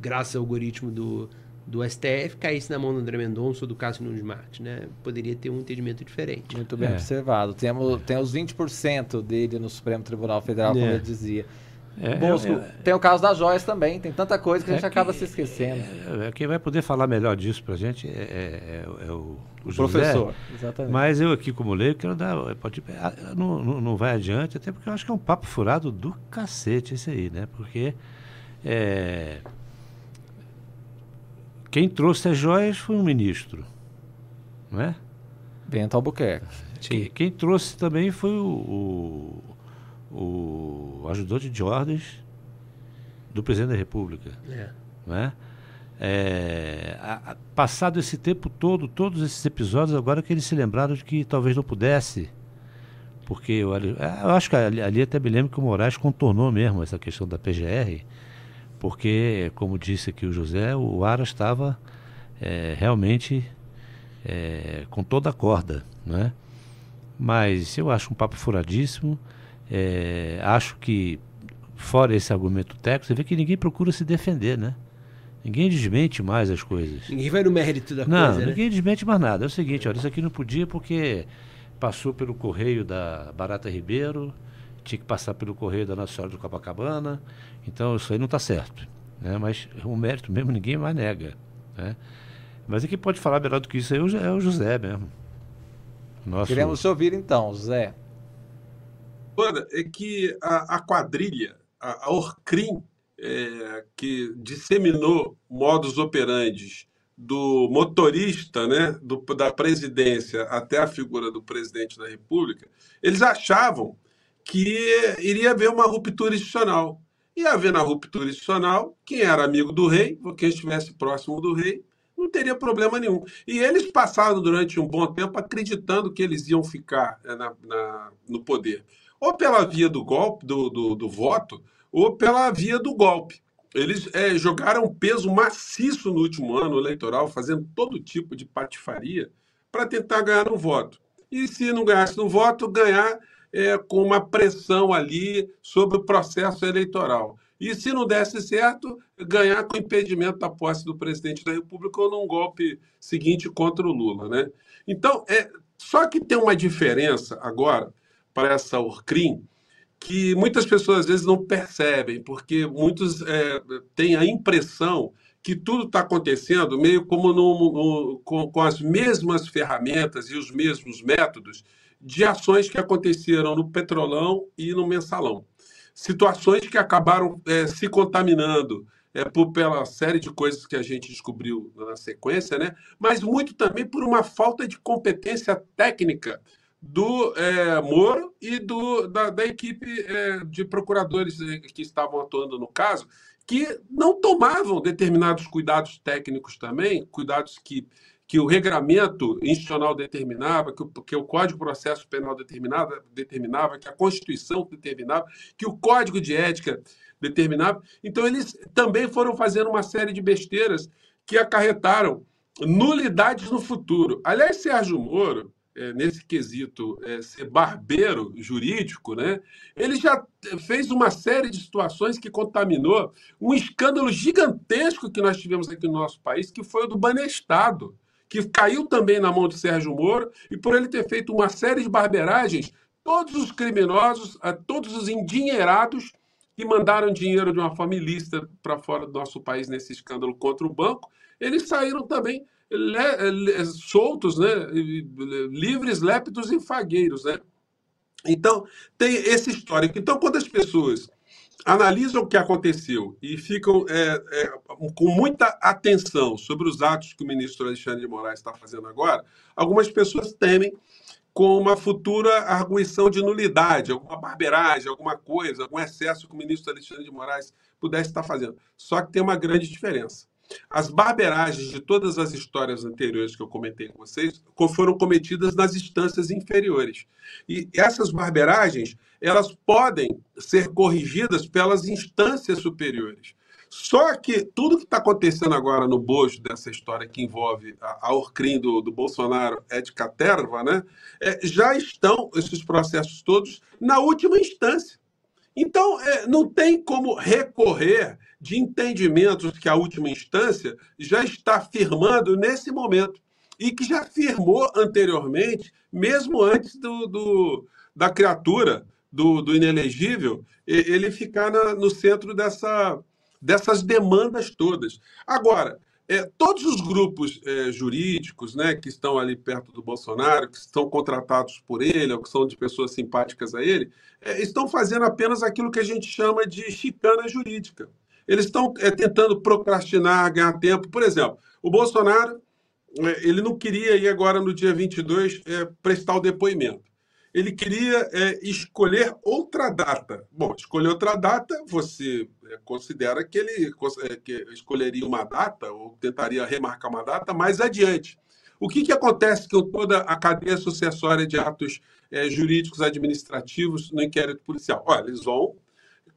graças ao algoritmo do, do STF caísse na mão do André Mendonça ou do Cássio Nunes Marques, né? Poderia ter um entendimento diferente. Muito bem é. observado. Temos, tem os 20% dele no Supremo Tribunal Federal, como é. eu dizia. É, Bosco, é, é, tem o caso das joias também, tem tanta coisa que a gente acaba se esquecendo. quem vai poder falar melhor disso para a gente é, o, o, o professor. Exatamente. Mas eu aqui, como leigo, quero dar. Pode, não, não, não vai adiante, até porque eu acho que é um papo furado do cacete esse aí, né? Porque. Quem trouxe as joias foi um ministro, não é? Bento Albuquerque. Quem, quem trouxe também foi o, o, o, ajudante de ordens do presidente da República. É. Não é? É, a, a, passado esse tempo todo, todos esses episódios, agora que eles se lembraram de que talvez não pudesse, porque eu, eu acho que ali, ali, até me lembro que o Moraes contornou mesmo essa questão da PGR, porque, como disse aqui o José, o Ara estava é, realmente é, com toda a corda, né? Mas eu acho um papo furadíssimo. É, acho que, fora esse argumento técnico, você vê que ninguém procura se defender, né? Ninguém desmente mais as coisas. Ninguém vai no mérito da não, coisa, Não, ninguém desmente mais nada. É o seguinte, olha, isso aqui não podia porque passou pelo correio da Barata Ribeiro, tinha que passar pelo correio da Nossa Senhora do Copacabana, então isso aí não está certo. Né? Mas o mérito mesmo ninguém mais nega. Né? Mas quem pode falar melhor do que isso aí é o José mesmo. Nosso... Queremos ouvir então, José. Olha, é que a, a quadrilha, a, a Orcrim, é, que disseminou modos operandes do motorista né, do, da presidência até a figura do presidente da República, eles achavam que iria haver uma ruptura institucional. Ia haver na ruptura institucional quem era amigo do rei, ou quem estivesse próximo do rei, não teria problema nenhum. E eles passaram durante um bom tempo acreditando que eles iam ficar é, na, na, no poder, ou pela via do golpe, do, do, do voto, ou pela via do golpe. Eles é, jogaram peso maciço no último ano eleitoral, fazendo todo tipo de patifaria para tentar ganhar no voto. E se não ganhasse no voto, ganhar é, com uma pressão ali sobre o processo eleitoral. E se não desse certo, ganhar com impedimento da posse do presidente da República ou num golpe seguinte contra o Lula. Né? Então, é, só que tem uma diferença agora para essa Orcrim, que muitas pessoas às vezes não percebem, porque muitos é, têm a impressão que tudo está acontecendo meio como no, no, com, com as mesmas ferramentas e os mesmos métodos de ações que aconteceram no Petrolão e no Mensalão. Situações que acabaram é, se contaminando é, por, pela série de coisas que a gente descobriu na sequência, né? mas muito também por uma falta de competência técnica do é, Moro e do, da, da equipe é, de procuradores é, que estavam atuando no caso, que não tomavam determinados cuidados técnicos também, cuidados que que o regramento institucional determinava, que o, que o Código de Processo Penal determinava, determinava, que a Constituição determinava, que o Código de Ética determinava. Então, eles também foram fazendo uma série de besteiras que acarretaram nulidades no futuro. Aliás, Sérgio Moro, é, nesse quesito é, ser barbeiro jurídico, né? ele já fez uma série de situações que contaminou um escândalo gigantesco que nós tivemos aqui no nosso país, que foi o do Banestado que caiu também na mão de Sérgio Moro, e por ele ter feito uma série de barbeiragens, todos os criminosos, todos os endinheirados que mandaram dinheiro de uma família para fora do nosso país nesse escândalo contra o banco, eles saíram também soltos, né? livres, lépidos e fagueiros. Né? Então, tem esse histórico. Então, quando as pessoas analisam o que aconteceu e ficam é, é, com muita atenção sobre os atos que o ministro Alexandre de Moraes está fazendo agora, algumas pessoas temem com uma futura arguição de nulidade, alguma barbeiragem, alguma coisa, algum excesso que o ministro Alexandre de Moraes pudesse estar fazendo. Só que tem uma grande diferença. As barbeiragens de todas as histórias anteriores que eu comentei com vocês foram cometidas nas instâncias inferiores. E essas barbeiragens, elas podem ser corrigidas pelas instâncias superiores. Só que tudo que está acontecendo agora no bojo dessa história que envolve a, a Orcrim do, do Bolsonaro é de caterva, né? É, já estão esses processos todos na última instância. Então, é, não tem como recorrer de entendimentos que a última instância já está firmando nesse momento e que já firmou anteriormente, mesmo antes do, do da criatura, do, do inelegível, ele ficar na, no centro dessa, dessas demandas todas. Agora, é, todos os grupos é, jurídicos né, que estão ali perto do Bolsonaro, que estão contratados por ele, ou que são de pessoas simpáticas a ele, é, estão fazendo apenas aquilo que a gente chama de chicana jurídica. Eles estão é, tentando procrastinar, ganhar tempo. Por exemplo, o Bolsonaro é, ele não queria ir agora no dia 22 é, prestar o depoimento. Ele queria é, escolher outra data. Bom, escolher outra data, você é, considera que ele é, que escolheria uma data ou tentaria remarcar uma data mais adiante. O que, que acontece com toda a cadeia sucessória de atos é, jurídicos administrativos no inquérito policial? Olha, eles vão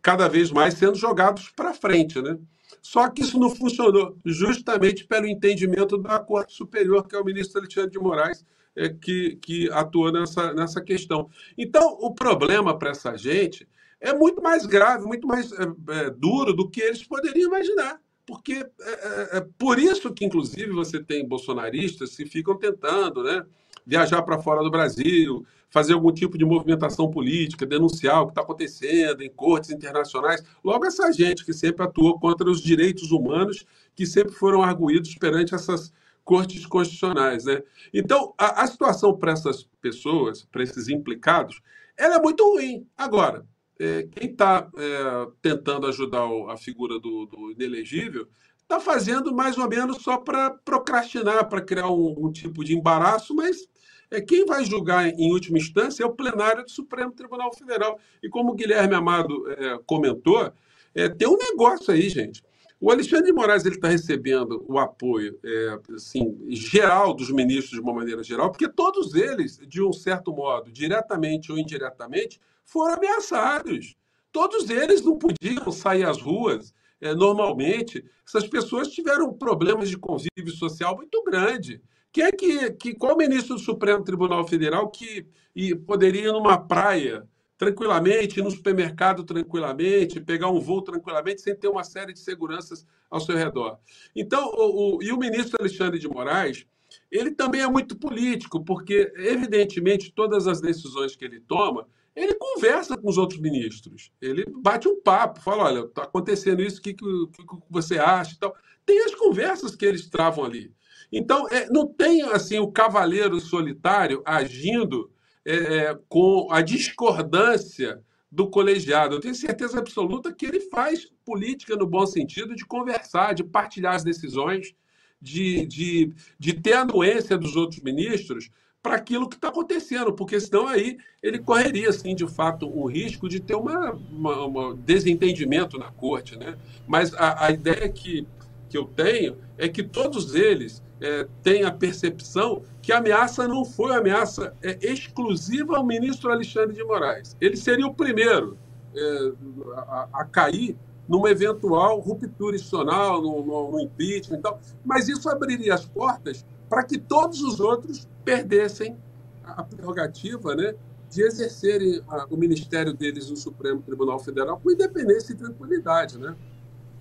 cada vez mais sendo jogados para frente, né? Só que isso não funcionou, justamente pelo entendimento da Corte Superior, que é o ministro Alexandre de Moraes, é, que, que atua nessa, nessa questão. Então, o problema para essa gente é muito mais grave, muito mais é, é, duro do que eles poderiam imaginar. Porque é, é, é por isso que, inclusive, você tem bolsonaristas que ficam tentando né, viajar para fora do Brasil, fazer algum tipo de movimentação política, denunciar o que está acontecendo em cortes internacionais. Logo, essa gente que sempre atua contra os direitos humanos, que sempre foram arguídos perante essas cortes constitucionais. Né? Então, a, a situação para essas pessoas, para esses implicados, ela é muito ruim. Agora, é, quem está é, tentando ajudar a figura do, do inelegível está fazendo mais ou menos só para procrastinar, para criar um, um, tipo de embaraço, mas é, quem vai julgar em última instância é o plenário do Supremo Tribunal Federal. E como o Guilherme Amado é, comentou, é, tem um negócio aí, gente. O Alexandre de Moraes está recebendo o apoio é, assim, geral dos ministros, de uma maneira geral, porque todos eles, de um certo modo, diretamente ou indiretamente, foram ameaçados. Todos eles não podiam sair às ruas é, normalmente. Essas pessoas tiveram problemas de convívio social muito grande. Quem é que, que qual ministro do Supremo Tribunal Federal que e, poderia ir numa praia tranquilamente, ir no supermercado tranquilamente, pegar um voo tranquilamente, sem ter uma série de seguranças ao seu redor? Então, o, o, e o ministro Alexandre de Moraes, ele também é muito político, porque, evidentemente, todas as decisões que ele toma, ele conversa com os outros ministros. Ele bate um papo, fala: olha, está acontecendo isso, o que, que, que, você acha e tal. Tem as conversas que eles travam ali. Então, é, não tem assim o cavaleiro solitário agindo é, é, com a discordância do colegiado. Eu tenho certeza absoluta que ele faz política no bom sentido de conversar, de partilhar as decisões, de, de, de ter a anuência dos outros ministros para aquilo que está acontecendo, porque senão aí ele correria, assim, de fato, o risco de ter uma, uma, uma desentendimento na corte. Né? Mas a, a ideia que, que eu tenho é que todos eles é, têm a percepção que a ameaça não foi uma ameaça é, exclusiva ao ministro Alexandre de Moraes. Ele seria o primeiro é, a, a, cair numa eventual ruptura institucional, no, impeachment e tal, mas isso abriria as portas para que todos os outros perdessem a prerrogativa né, de exercerem o ministério deles no Supremo Tribunal Federal com independência e tranquilidade. Né?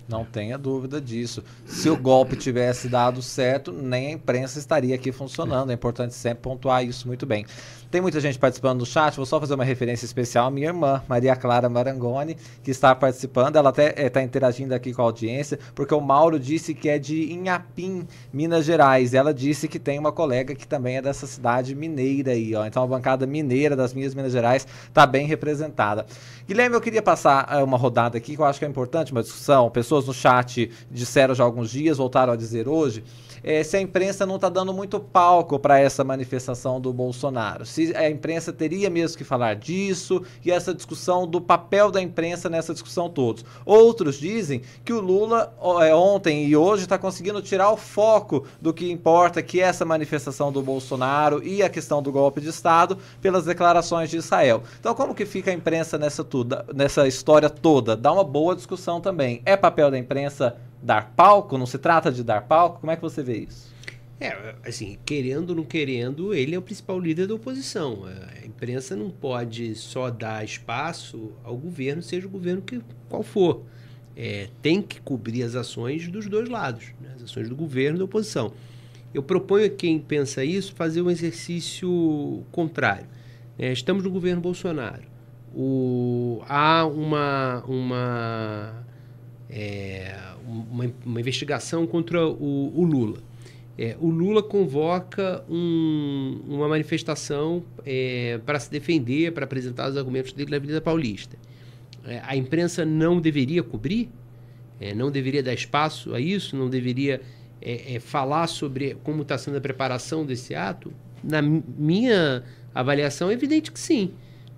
Não tenha dúvida disso. Se o golpe tivesse dado certo, nem a imprensa estaria aqui funcionando. É importante sempre pontuar isso muito bem. Tem muita gente participando do chat, vou só fazer uma referência especial à minha irmã, Maria Clara Marangoni, que está participando. Ela até está eh, interagindo aqui com a audiência, porque o Mauro disse que é de Inhapim, Minas Gerais. Ela disse que tem uma colega que também é dessa cidade mineira aí, ó. Então a bancada mineira das minhas Minas Gerais está bem representada. Guilherme, eu queria passar uh, uma rodada aqui que eu acho que é importante, uma discussão. Pessoas no chat disseram já há alguns dias, voltaram a dizer hoje é, se a imprensa não está dando muito palco para essa manifestação do Bolsonaro. Se a imprensa teria mesmo que falar disso e essa discussão do papel da imprensa nessa discussão todos. Outros dizem que o Lula é, ontem e hoje está conseguindo tirar o foco do que importa, que é essa manifestação do Bolsonaro e a questão do golpe de Estado pelas declarações de Israel. Então, como que fica a imprensa nessa, tudo, nessa história toda? Dá uma boa discussão também. É papel da imprensa dar palco? Não se trata de dar palco? Como é que você vê isso? É, assim, querendo ou não querendo, ele é o principal líder da oposição. A imprensa não pode só dar espaço ao governo, seja o governo que qual for. É, tem que cobrir as ações dos dois lados, né? as ações do governo e da oposição. Eu proponho a quem pensa isso fazer um exercício contrário. É, estamos no governo Bolsonaro. O, há uma, uma, é, uma, uma, investigação contra o, o Lula. É, o Lula convoca um, uma manifestação é, para se defender, para apresentar os argumentos dele na Avenida Paulista. É, a imprensa não deveria cobrir? É, não deveria dar espaço a isso? Não deveria é, falar sobre como está sendo a preparação desse ato? Na minha avaliação, é evidente que sim.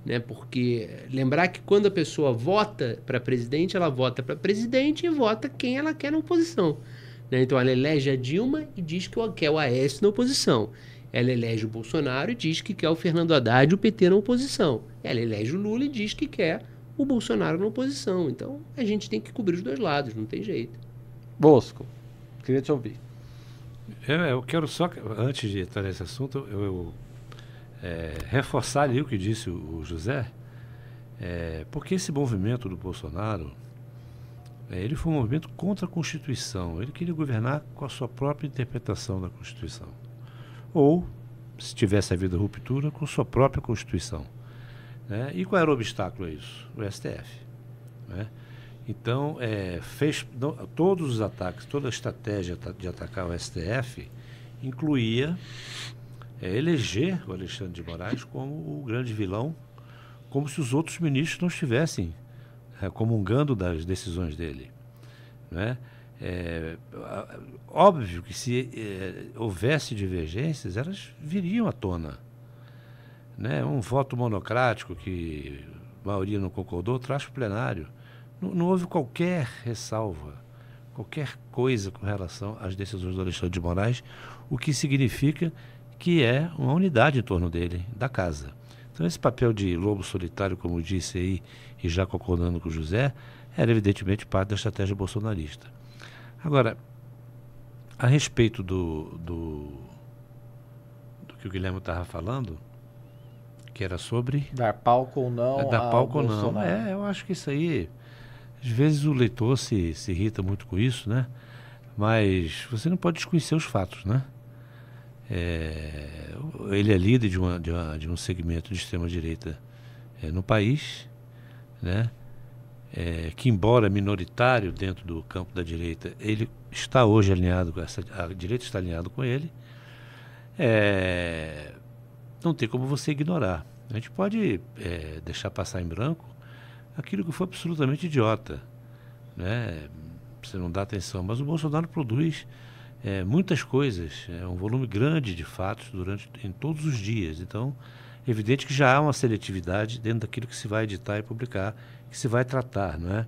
Né? Porque lembrar que quando a pessoa vota para presidente, ela vota para presidente e vota quem ela quer na oposição. Né? Então ela elege a Dilma e diz que quer o Aécio na oposição. Ela elege o Bolsonaro e diz que quer o Fernando Haddad e o PT na oposição. Ela elege o Lula e diz que quer o Bolsonaro na oposição. Então a gente tem que cobrir os dois lados, não tem jeito. Bosco, queria te ouvir. Eu, eu quero só, antes de entrar nesse assunto, eu, eu é, reforçar ali o que disse o, José, é, porque esse movimento do Bolsonaro é, ele foi um movimento contra a Constituição. Ele queria governar com a sua própria interpretação da Constituição. Ou, se tivesse havido ruptura, com sua própria Constituição. Né? E qual era o obstáculo a isso? O STF. Né? Então, é, fez não, todos os ataques, toda a estratégia de atacar o STF incluía é, eleger o Alexandre de Moraes como o grande vilão, como se os outros ministros não estivessem é, comungando das decisões dele. Né? É, óbvio que se é, houvesse divergências, elas viriam à tona. Né? Um voto monocrático que a maioria não concordou, traz para o plenário. Não, não, houve qualquer ressalva, qualquer coisa com relação às decisões do Alexandre de Moraes, o que significa que é uma unidade em torno dele, da casa. Então, esse papel de lobo solitário, como disse aí, e já concordando com o José, era evidentemente parte da estratégia bolsonarista. Agora, a respeito do, do, do que o Guilherme estava falando, que era sobre. Dar palco ou não. É, dar palco ou não. É, eu acho que isso aí. Às vezes o leitor se, se irrita muito com isso, né? Mas você não pode desconhecer os fatos, né? É, ele é líder de, uma, de, uma, de um segmento de extrema-direita é, no país, né? É, que embora minoritário dentro do campo da direita, ele está hoje alinhado com essa, a direita está alinhado com ele. É, não tem como você ignorar. A gente pode é, deixar passar em branco aquilo que foi absolutamente idiota, né? Você não dá atenção, mas o Bolsonaro produz é, muitas coisas, é um volume grande de fatos durante em todos os dias. Então, é evidente que já há uma seletividade dentro daquilo que se vai editar e publicar, que se vai tratar, não é?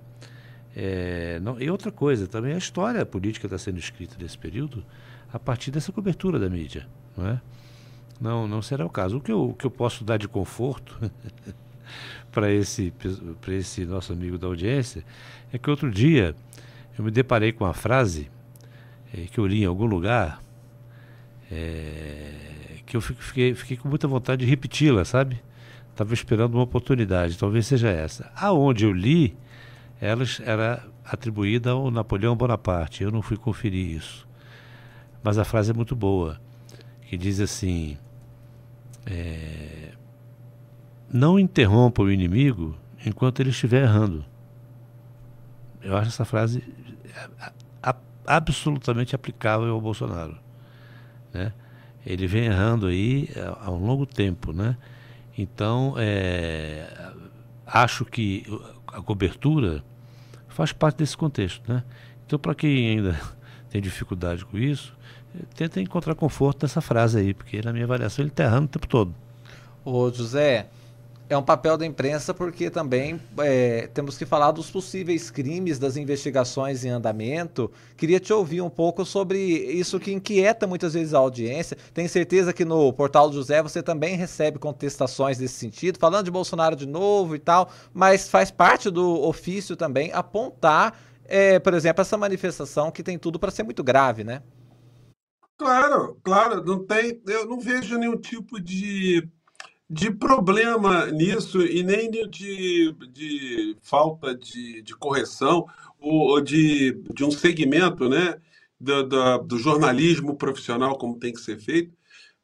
é não, e outra coisa, também a história política está sendo escrita nesse período a partir dessa cobertura da mídia, não é? Não, não será o caso. O que eu, o que eu posso dar de conforto para esse, esse nosso amigo da audiência é que outro dia eu me deparei com uma frase é, que eu li em algum lugar, é, que eu fiquei, fiquei com muita vontade de repeti-la, sabe? Estava esperando uma oportunidade, talvez seja essa. Aonde eu li, ela era atribuída ao Napoleão Bonaparte. Eu não fui conferir isso. Mas a frase é muito boa, que diz assim: é, não interrompa o inimigo enquanto ele estiver errando. Eu acho essa frase absolutamente aplicável ao Bolsonaro. Né? Ele vem errando aí há um longo tempo. Né? Então, é, acho que a cobertura faz parte desse contexto. Né? Então, para quem ainda tem dificuldade com isso, tenta encontrar conforto nessa frase aí, porque na minha avaliação ele está errando o tempo todo. Ô José, é um papel da imprensa porque também é, temos que falar dos possíveis crimes, das investigações em andamento. Queria te ouvir um pouco sobre isso que inquieta muitas vezes a audiência. Tenho certeza que no portal do José você também recebe contestações nesse sentido, falando de Bolsonaro de novo e tal, mas faz parte do ofício também apontar, é, por exemplo, essa manifestação que tem tudo para ser muito grave, né? Claro, claro, não tem, eu não vejo nenhum tipo de, de problema nisso e nem de, de falta de, de correção ou de, de um segmento né, do, do, do jornalismo profissional como tem que ser feito,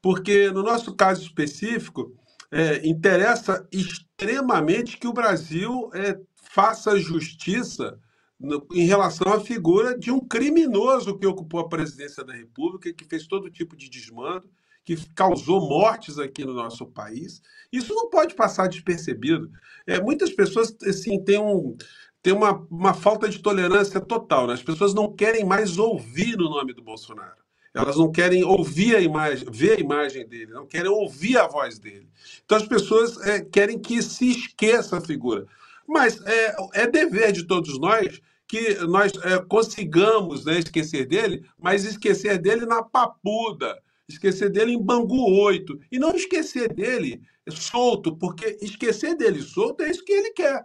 porque no nosso caso específico, é, interessa extremamente que o Brasil é, faça justiça no, em relação à figura de um criminoso que ocupou a presidência da República, que fez todo tipo de desmando, que causou mortes aqui no nosso país. Isso não pode passar despercebido. É, muitas pessoas assim, têm, um, têm uma, uma falta de tolerância total. Né? As pessoas não querem mais ouvir o nome do Bolsonaro. Elas não querem ouvir a imagem, ver a imagem dele, não querem ouvir a voz dele. Então as pessoas é, querem que se esqueça a figura. Mas é, é dever de todos nós que nós é, consigamos né, esquecer dele, mas esquecer dele na papuda, esquecer dele em Bangu 8, e não esquecer dele solto, porque esquecer dele solto é isso que ele quer.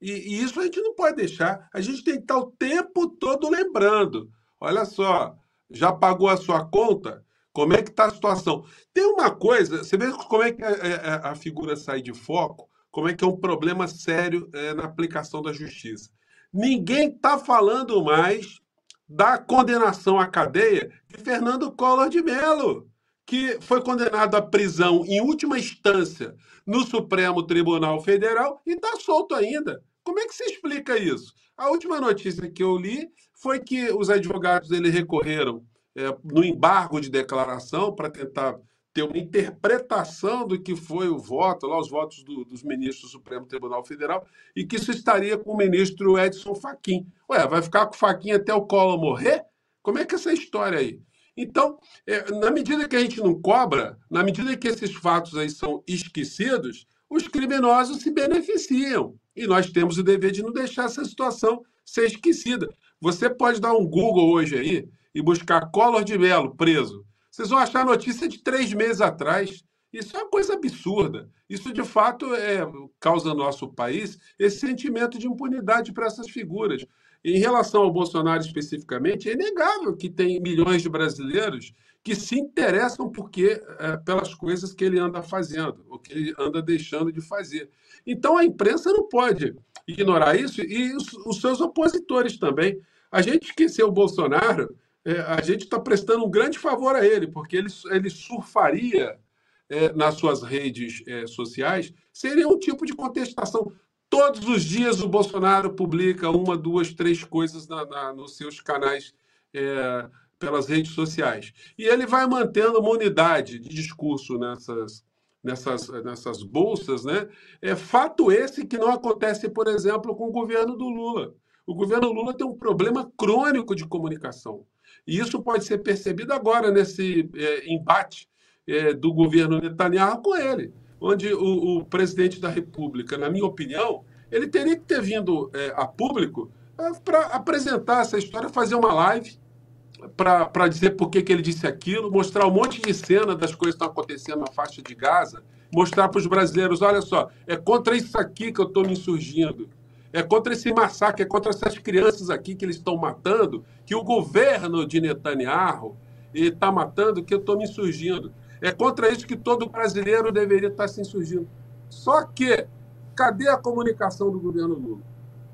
E, e isso a gente não pode deixar. A gente tem que estar o tempo todo lembrando. Olha só, já pagou a sua conta? Como é que está a situação? Tem uma coisa, você vê como é que a, a, a figura sai de foco? como é que é um problema sério é, na aplicação da justiça. Ninguém está falando mais da condenação à cadeia de Fernando Collor de Mello, que foi condenado à prisão em última instância no Supremo Tribunal Federal e está solto ainda. Como é que se explica isso? A última notícia que eu li foi que os advogados dele recorreram é, no embargo de declaração para tentar ter uma interpretação do que foi o voto, lá os votos do, dos ministros do Supremo Tribunal Federal, e que isso estaria com o ministro Edson Fachin. Ué, vai ficar com o Fachin até o Collor morrer? Como é que é essa história aí? Então, é, na medida que a gente não cobra, na medida que esses fatos aí são esquecidos, os criminosos se beneficiam. E nós temos o dever de não deixar essa situação ser esquecida. Você pode dar um Google hoje aí e buscar Collor de Mello preso vocês vão achar notícia de três meses atrás. Isso é uma coisa absurda. Isso, de fato, é, causa no nosso país esse sentimento de impunidade para essas figuras. Em relação ao Bolsonaro especificamente, é inegável que tem milhões de brasileiros que se interessam porque, é, pelas coisas que ele anda fazendo, ou que ele anda deixando de fazer. Então, a imprensa não pode ignorar isso e os, os seus opositores também. A gente esqueceu o Bolsonaro é, a gente está prestando um grande favor a ele, porque ele, ele surfaria é, nas suas redes é, sociais, seria um tipo de contestação. Todos os dias o Bolsonaro publica uma, duas, três coisas na, na, nos seus canais é, pelas redes sociais. E ele vai mantendo uma unidade de discurso nessas, nessas, nessas bolsas. Né? É fato esse que não acontece, por exemplo, com o governo do Lula. O governo Lula tem um problema crônico de comunicação. E isso pode ser percebido agora nesse é, embate é, do governo Netanyahu com ele, onde o, o, presidente da República, na minha opinião, ele teria que ter vindo é, a público é, para apresentar essa história, fazer uma live para dizer por que, que ele disse aquilo, mostrar um monte de cena das coisas que estão acontecendo na faixa de Gaza, mostrar para os brasileiros: olha só, é contra isso aqui que eu estou me insurgindo é contra esse massacre, é contra essas crianças aqui que eles estão matando, que o governo de Netanyahu está matando, que eu estou me insurgindo. É contra isso que todo brasileiro deveria estar se insurgindo. Só que, cadê a comunicação do governo Lula?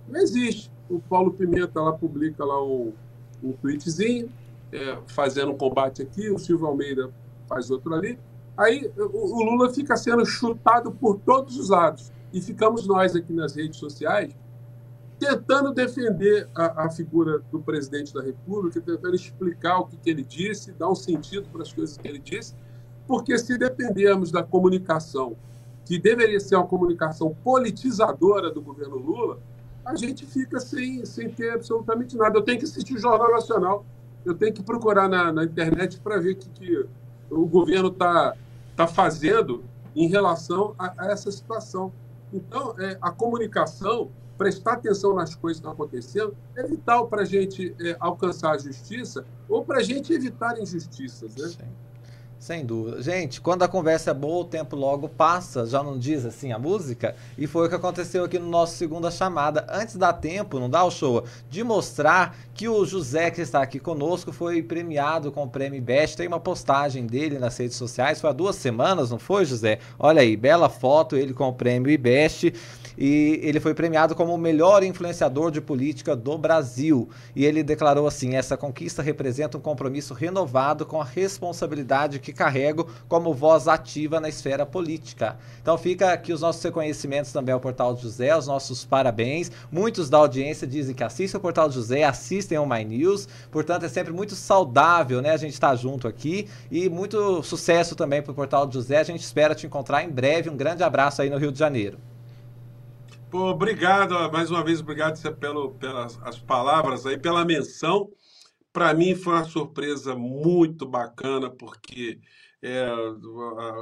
Não existe. O Paulo Pimenta lá publica lá um, um tweetzinho, é, fazendo um combate aqui, o Silvio Almeida faz outro ali. Aí o, o Lula fica sendo chutado por todos os lados. E ficamos nós aqui nas redes sociais tentando defender a, a, figura do presidente da República, tentando explicar o que, que ele disse, dar um sentido para as coisas que ele disse, porque se dependermos da comunicação, que deveria ser uma comunicação politizadora do governo Lula, a gente fica sem, sem ter absolutamente nada. Eu tenho que assistir o Jornal Nacional, eu tenho que procurar na, na internet para ver o que, que o governo está tá fazendo em relação a, a essa situação. Então, é, a comunicação prestar atenção nas coisas que estão acontecendo é vital para a gente é, alcançar a justiça ou para a gente evitar injustiças. Né? Sim. Sem dúvida. Gente, quando a conversa é boa, o tempo logo passa, já não diz assim a música? E foi o que aconteceu aqui no nosso segunda chamada. Antes da tempo, não dá o show, de mostrar que o José, que está aqui conosco, foi premiado com o prêmio Best. Tem uma postagem dele nas redes sociais, foi há duas semanas, não foi, José? Olha aí, bela foto, ele com o prêmio Best e ele foi premiado como o melhor influenciador de política do Brasil. E ele declarou assim: essa conquista representa um compromisso renovado com a responsabilidade que carrego como voz ativa na esfera política. Então fica aqui os nossos reconhecimentos também ao Portal José, os nossos parabéns. Muitos da audiência dizem que assistem o Portal José, assistem ao My News, portanto é sempre muito saudável, né? A gente estar tá junto aqui e muito sucesso também para o Portal José. A gente espera te encontrar em breve. Um grande abraço aí no Rio de Janeiro. Pô, obrigado, mais uma vez, obrigado pelo, pelas as palavras aí, pela menção. Para mim foi uma surpresa muito bacana, porque é,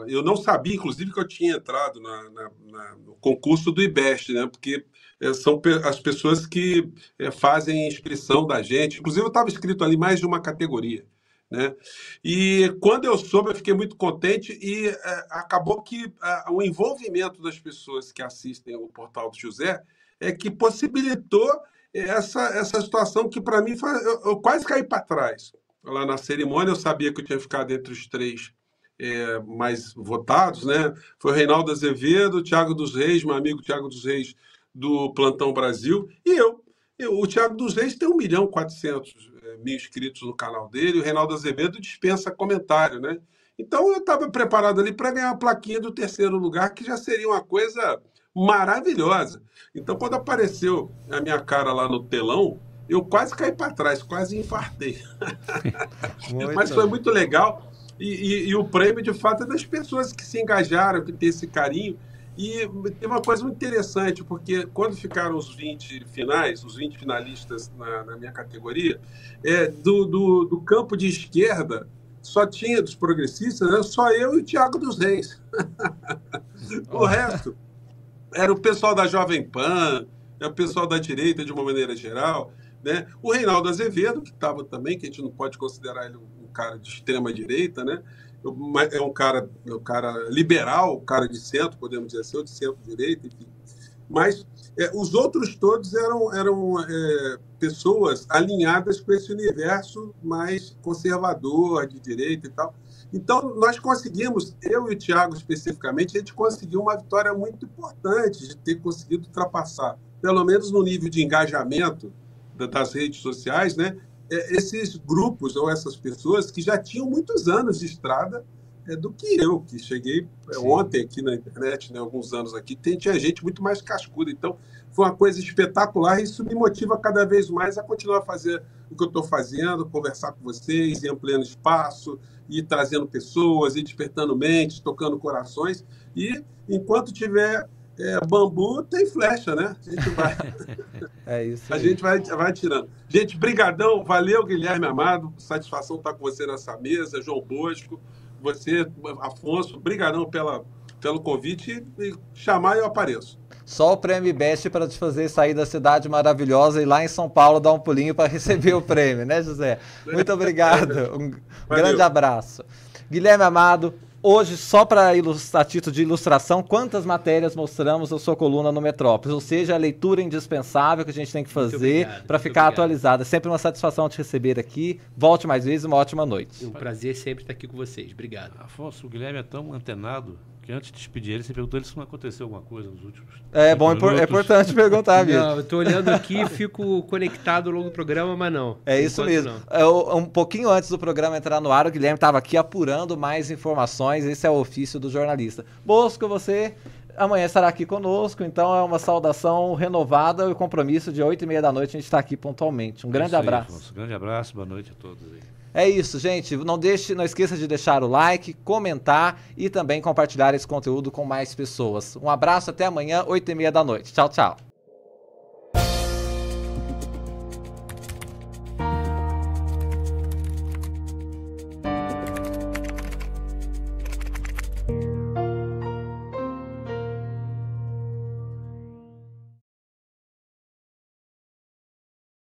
eu não sabia, inclusive, que eu tinha entrado na, na, na, no concurso do IBEST, né? Porque é, são as pessoas que é, fazem inscrição da gente. Inclusive, eu estava inscrito ali mais de uma categoria. Né? E quando eu soube, eu fiquei muito contente e é, acabou que é, o envolvimento das pessoas que assistem o portal do José é que possibilitou essa, essa situação que para mim foi, eu, eu, quase caí para trás. Lá na cerimônia eu sabia que eu tinha ficado entre os três é, mais votados, né? Foi o Reinaldo Azevedo, Tiago dos Reis, meu amigo Tiago dos Reis do Plantão Brasil, e eu. o Tiago dos Reis tem 1 milhão e 400 mil inscritos no canal dele, o Reinaldo Azevedo dispensa comentário, né? Então eu estava preparado ali para ganhar a plaquinha do terceiro lugar, que já seria uma coisa maravilhosa. Então, quando apareceu a minha cara lá no telão, eu quase caí para trás, quase infartei. Mas foi muito legal. E, e, e, o prêmio, de fato, é das pessoas que se engajaram, que têm esse carinho. E tem uma coisa muito interessante, porque quando ficaram os 20 finais, os 20 finalistas na, na minha categoria, é, do, do, do, campo de esquerda, só tinha dos progressistas, né, só eu e o Tiago dos Reis. o resto era o pessoal da Jovem Pan, é o pessoal da direita de uma maneira geral. Né? O Reinaldo Azevedo, que estava também, que a gente não pode considerar ele um cara de extrema direita, né? É um cara, é um cara liberal, um cara de centro, podemos dizer assim, ou de centro-direita, enfim. Mas é, os outros todos eram, eram é, pessoas alinhadas com esse universo mais conservador, de direita e tal. Então, nós conseguimos, eu e o Tiago especificamente, a gente conseguiu uma vitória muito importante de ter conseguido ultrapassar, pelo menos no nível de engajamento das redes sociais, né? É, esses grupos ou essas pessoas que já tinham muitos anos de estrada é, do que eu, que cheguei é, ontem aqui na internet, né, alguns anos aqui, tem, tinha gente muito mais cascuda. Então, foi uma coisa espetacular e isso me motiva cada vez mais a continuar a fazer o que eu estou fazendo, conversar com vocês, ir ampliando espaço, ir trazendo pessoas, ir despertando mentes, tocando corações. E enquanto tiver é, bambu tem flecha, né? A gente vai, é isso a gente vai, vai tirando. Gente, brigadão, valeu, Guilherme Amado, satisfação estar com você nessa mesa, João Bosco, você, Afonso, brigadão pela, pelo convite e chamar eu apareço. Só o prêmio Best para te fazer sair da cidade maravilhosa e lá em São Paulo dar um pulinho para receber o prêmio, né, José? Muito obrigado. Um Valeu. grande abraço. Guilherme Amado, Hoje, só para ilustrar, título de ilustração, quantas matérias mostramos na sua coluna no Metrópolis? Ou seja, a leitura indispensável que a gente tem que fazer para ficar atualizada. É sempre uma satisfação te receber aqui. Volte mais vezes, uma ótima noite. Um prazer sempre estar aqui com vocês. Obrigado. Afonso, o Guilherme é tão antenado que antes de despedir ele, você perguntou ele se não aconteceu alguma coisa nos últimos. É bom, é importante perguntar, mesmo. Não, eu estou olhando aqui, fico conectado ao longo do programa, mas não. É isso mesmo. Eu, um pouquinho antes do programa entrar no ar, o Guilherme estava aqui apurando mais informações. Esse é o ofício do jornalista. Bosco, você amanhã estará aqui conosco, então é uma saudação renovada e o compromisso de 8 e meia da noite a gente está aqui pontualmente. Um grande abraço. Aí, grande abraço, boa noite a todos aí. É isso, gente. Não deixe, não esqueça de deixar o like, comentar e também compartilhar esse conteúdo com mais pessoas. Um abraço, até amanhã, 8 e meia da noite. Tchau, tchau.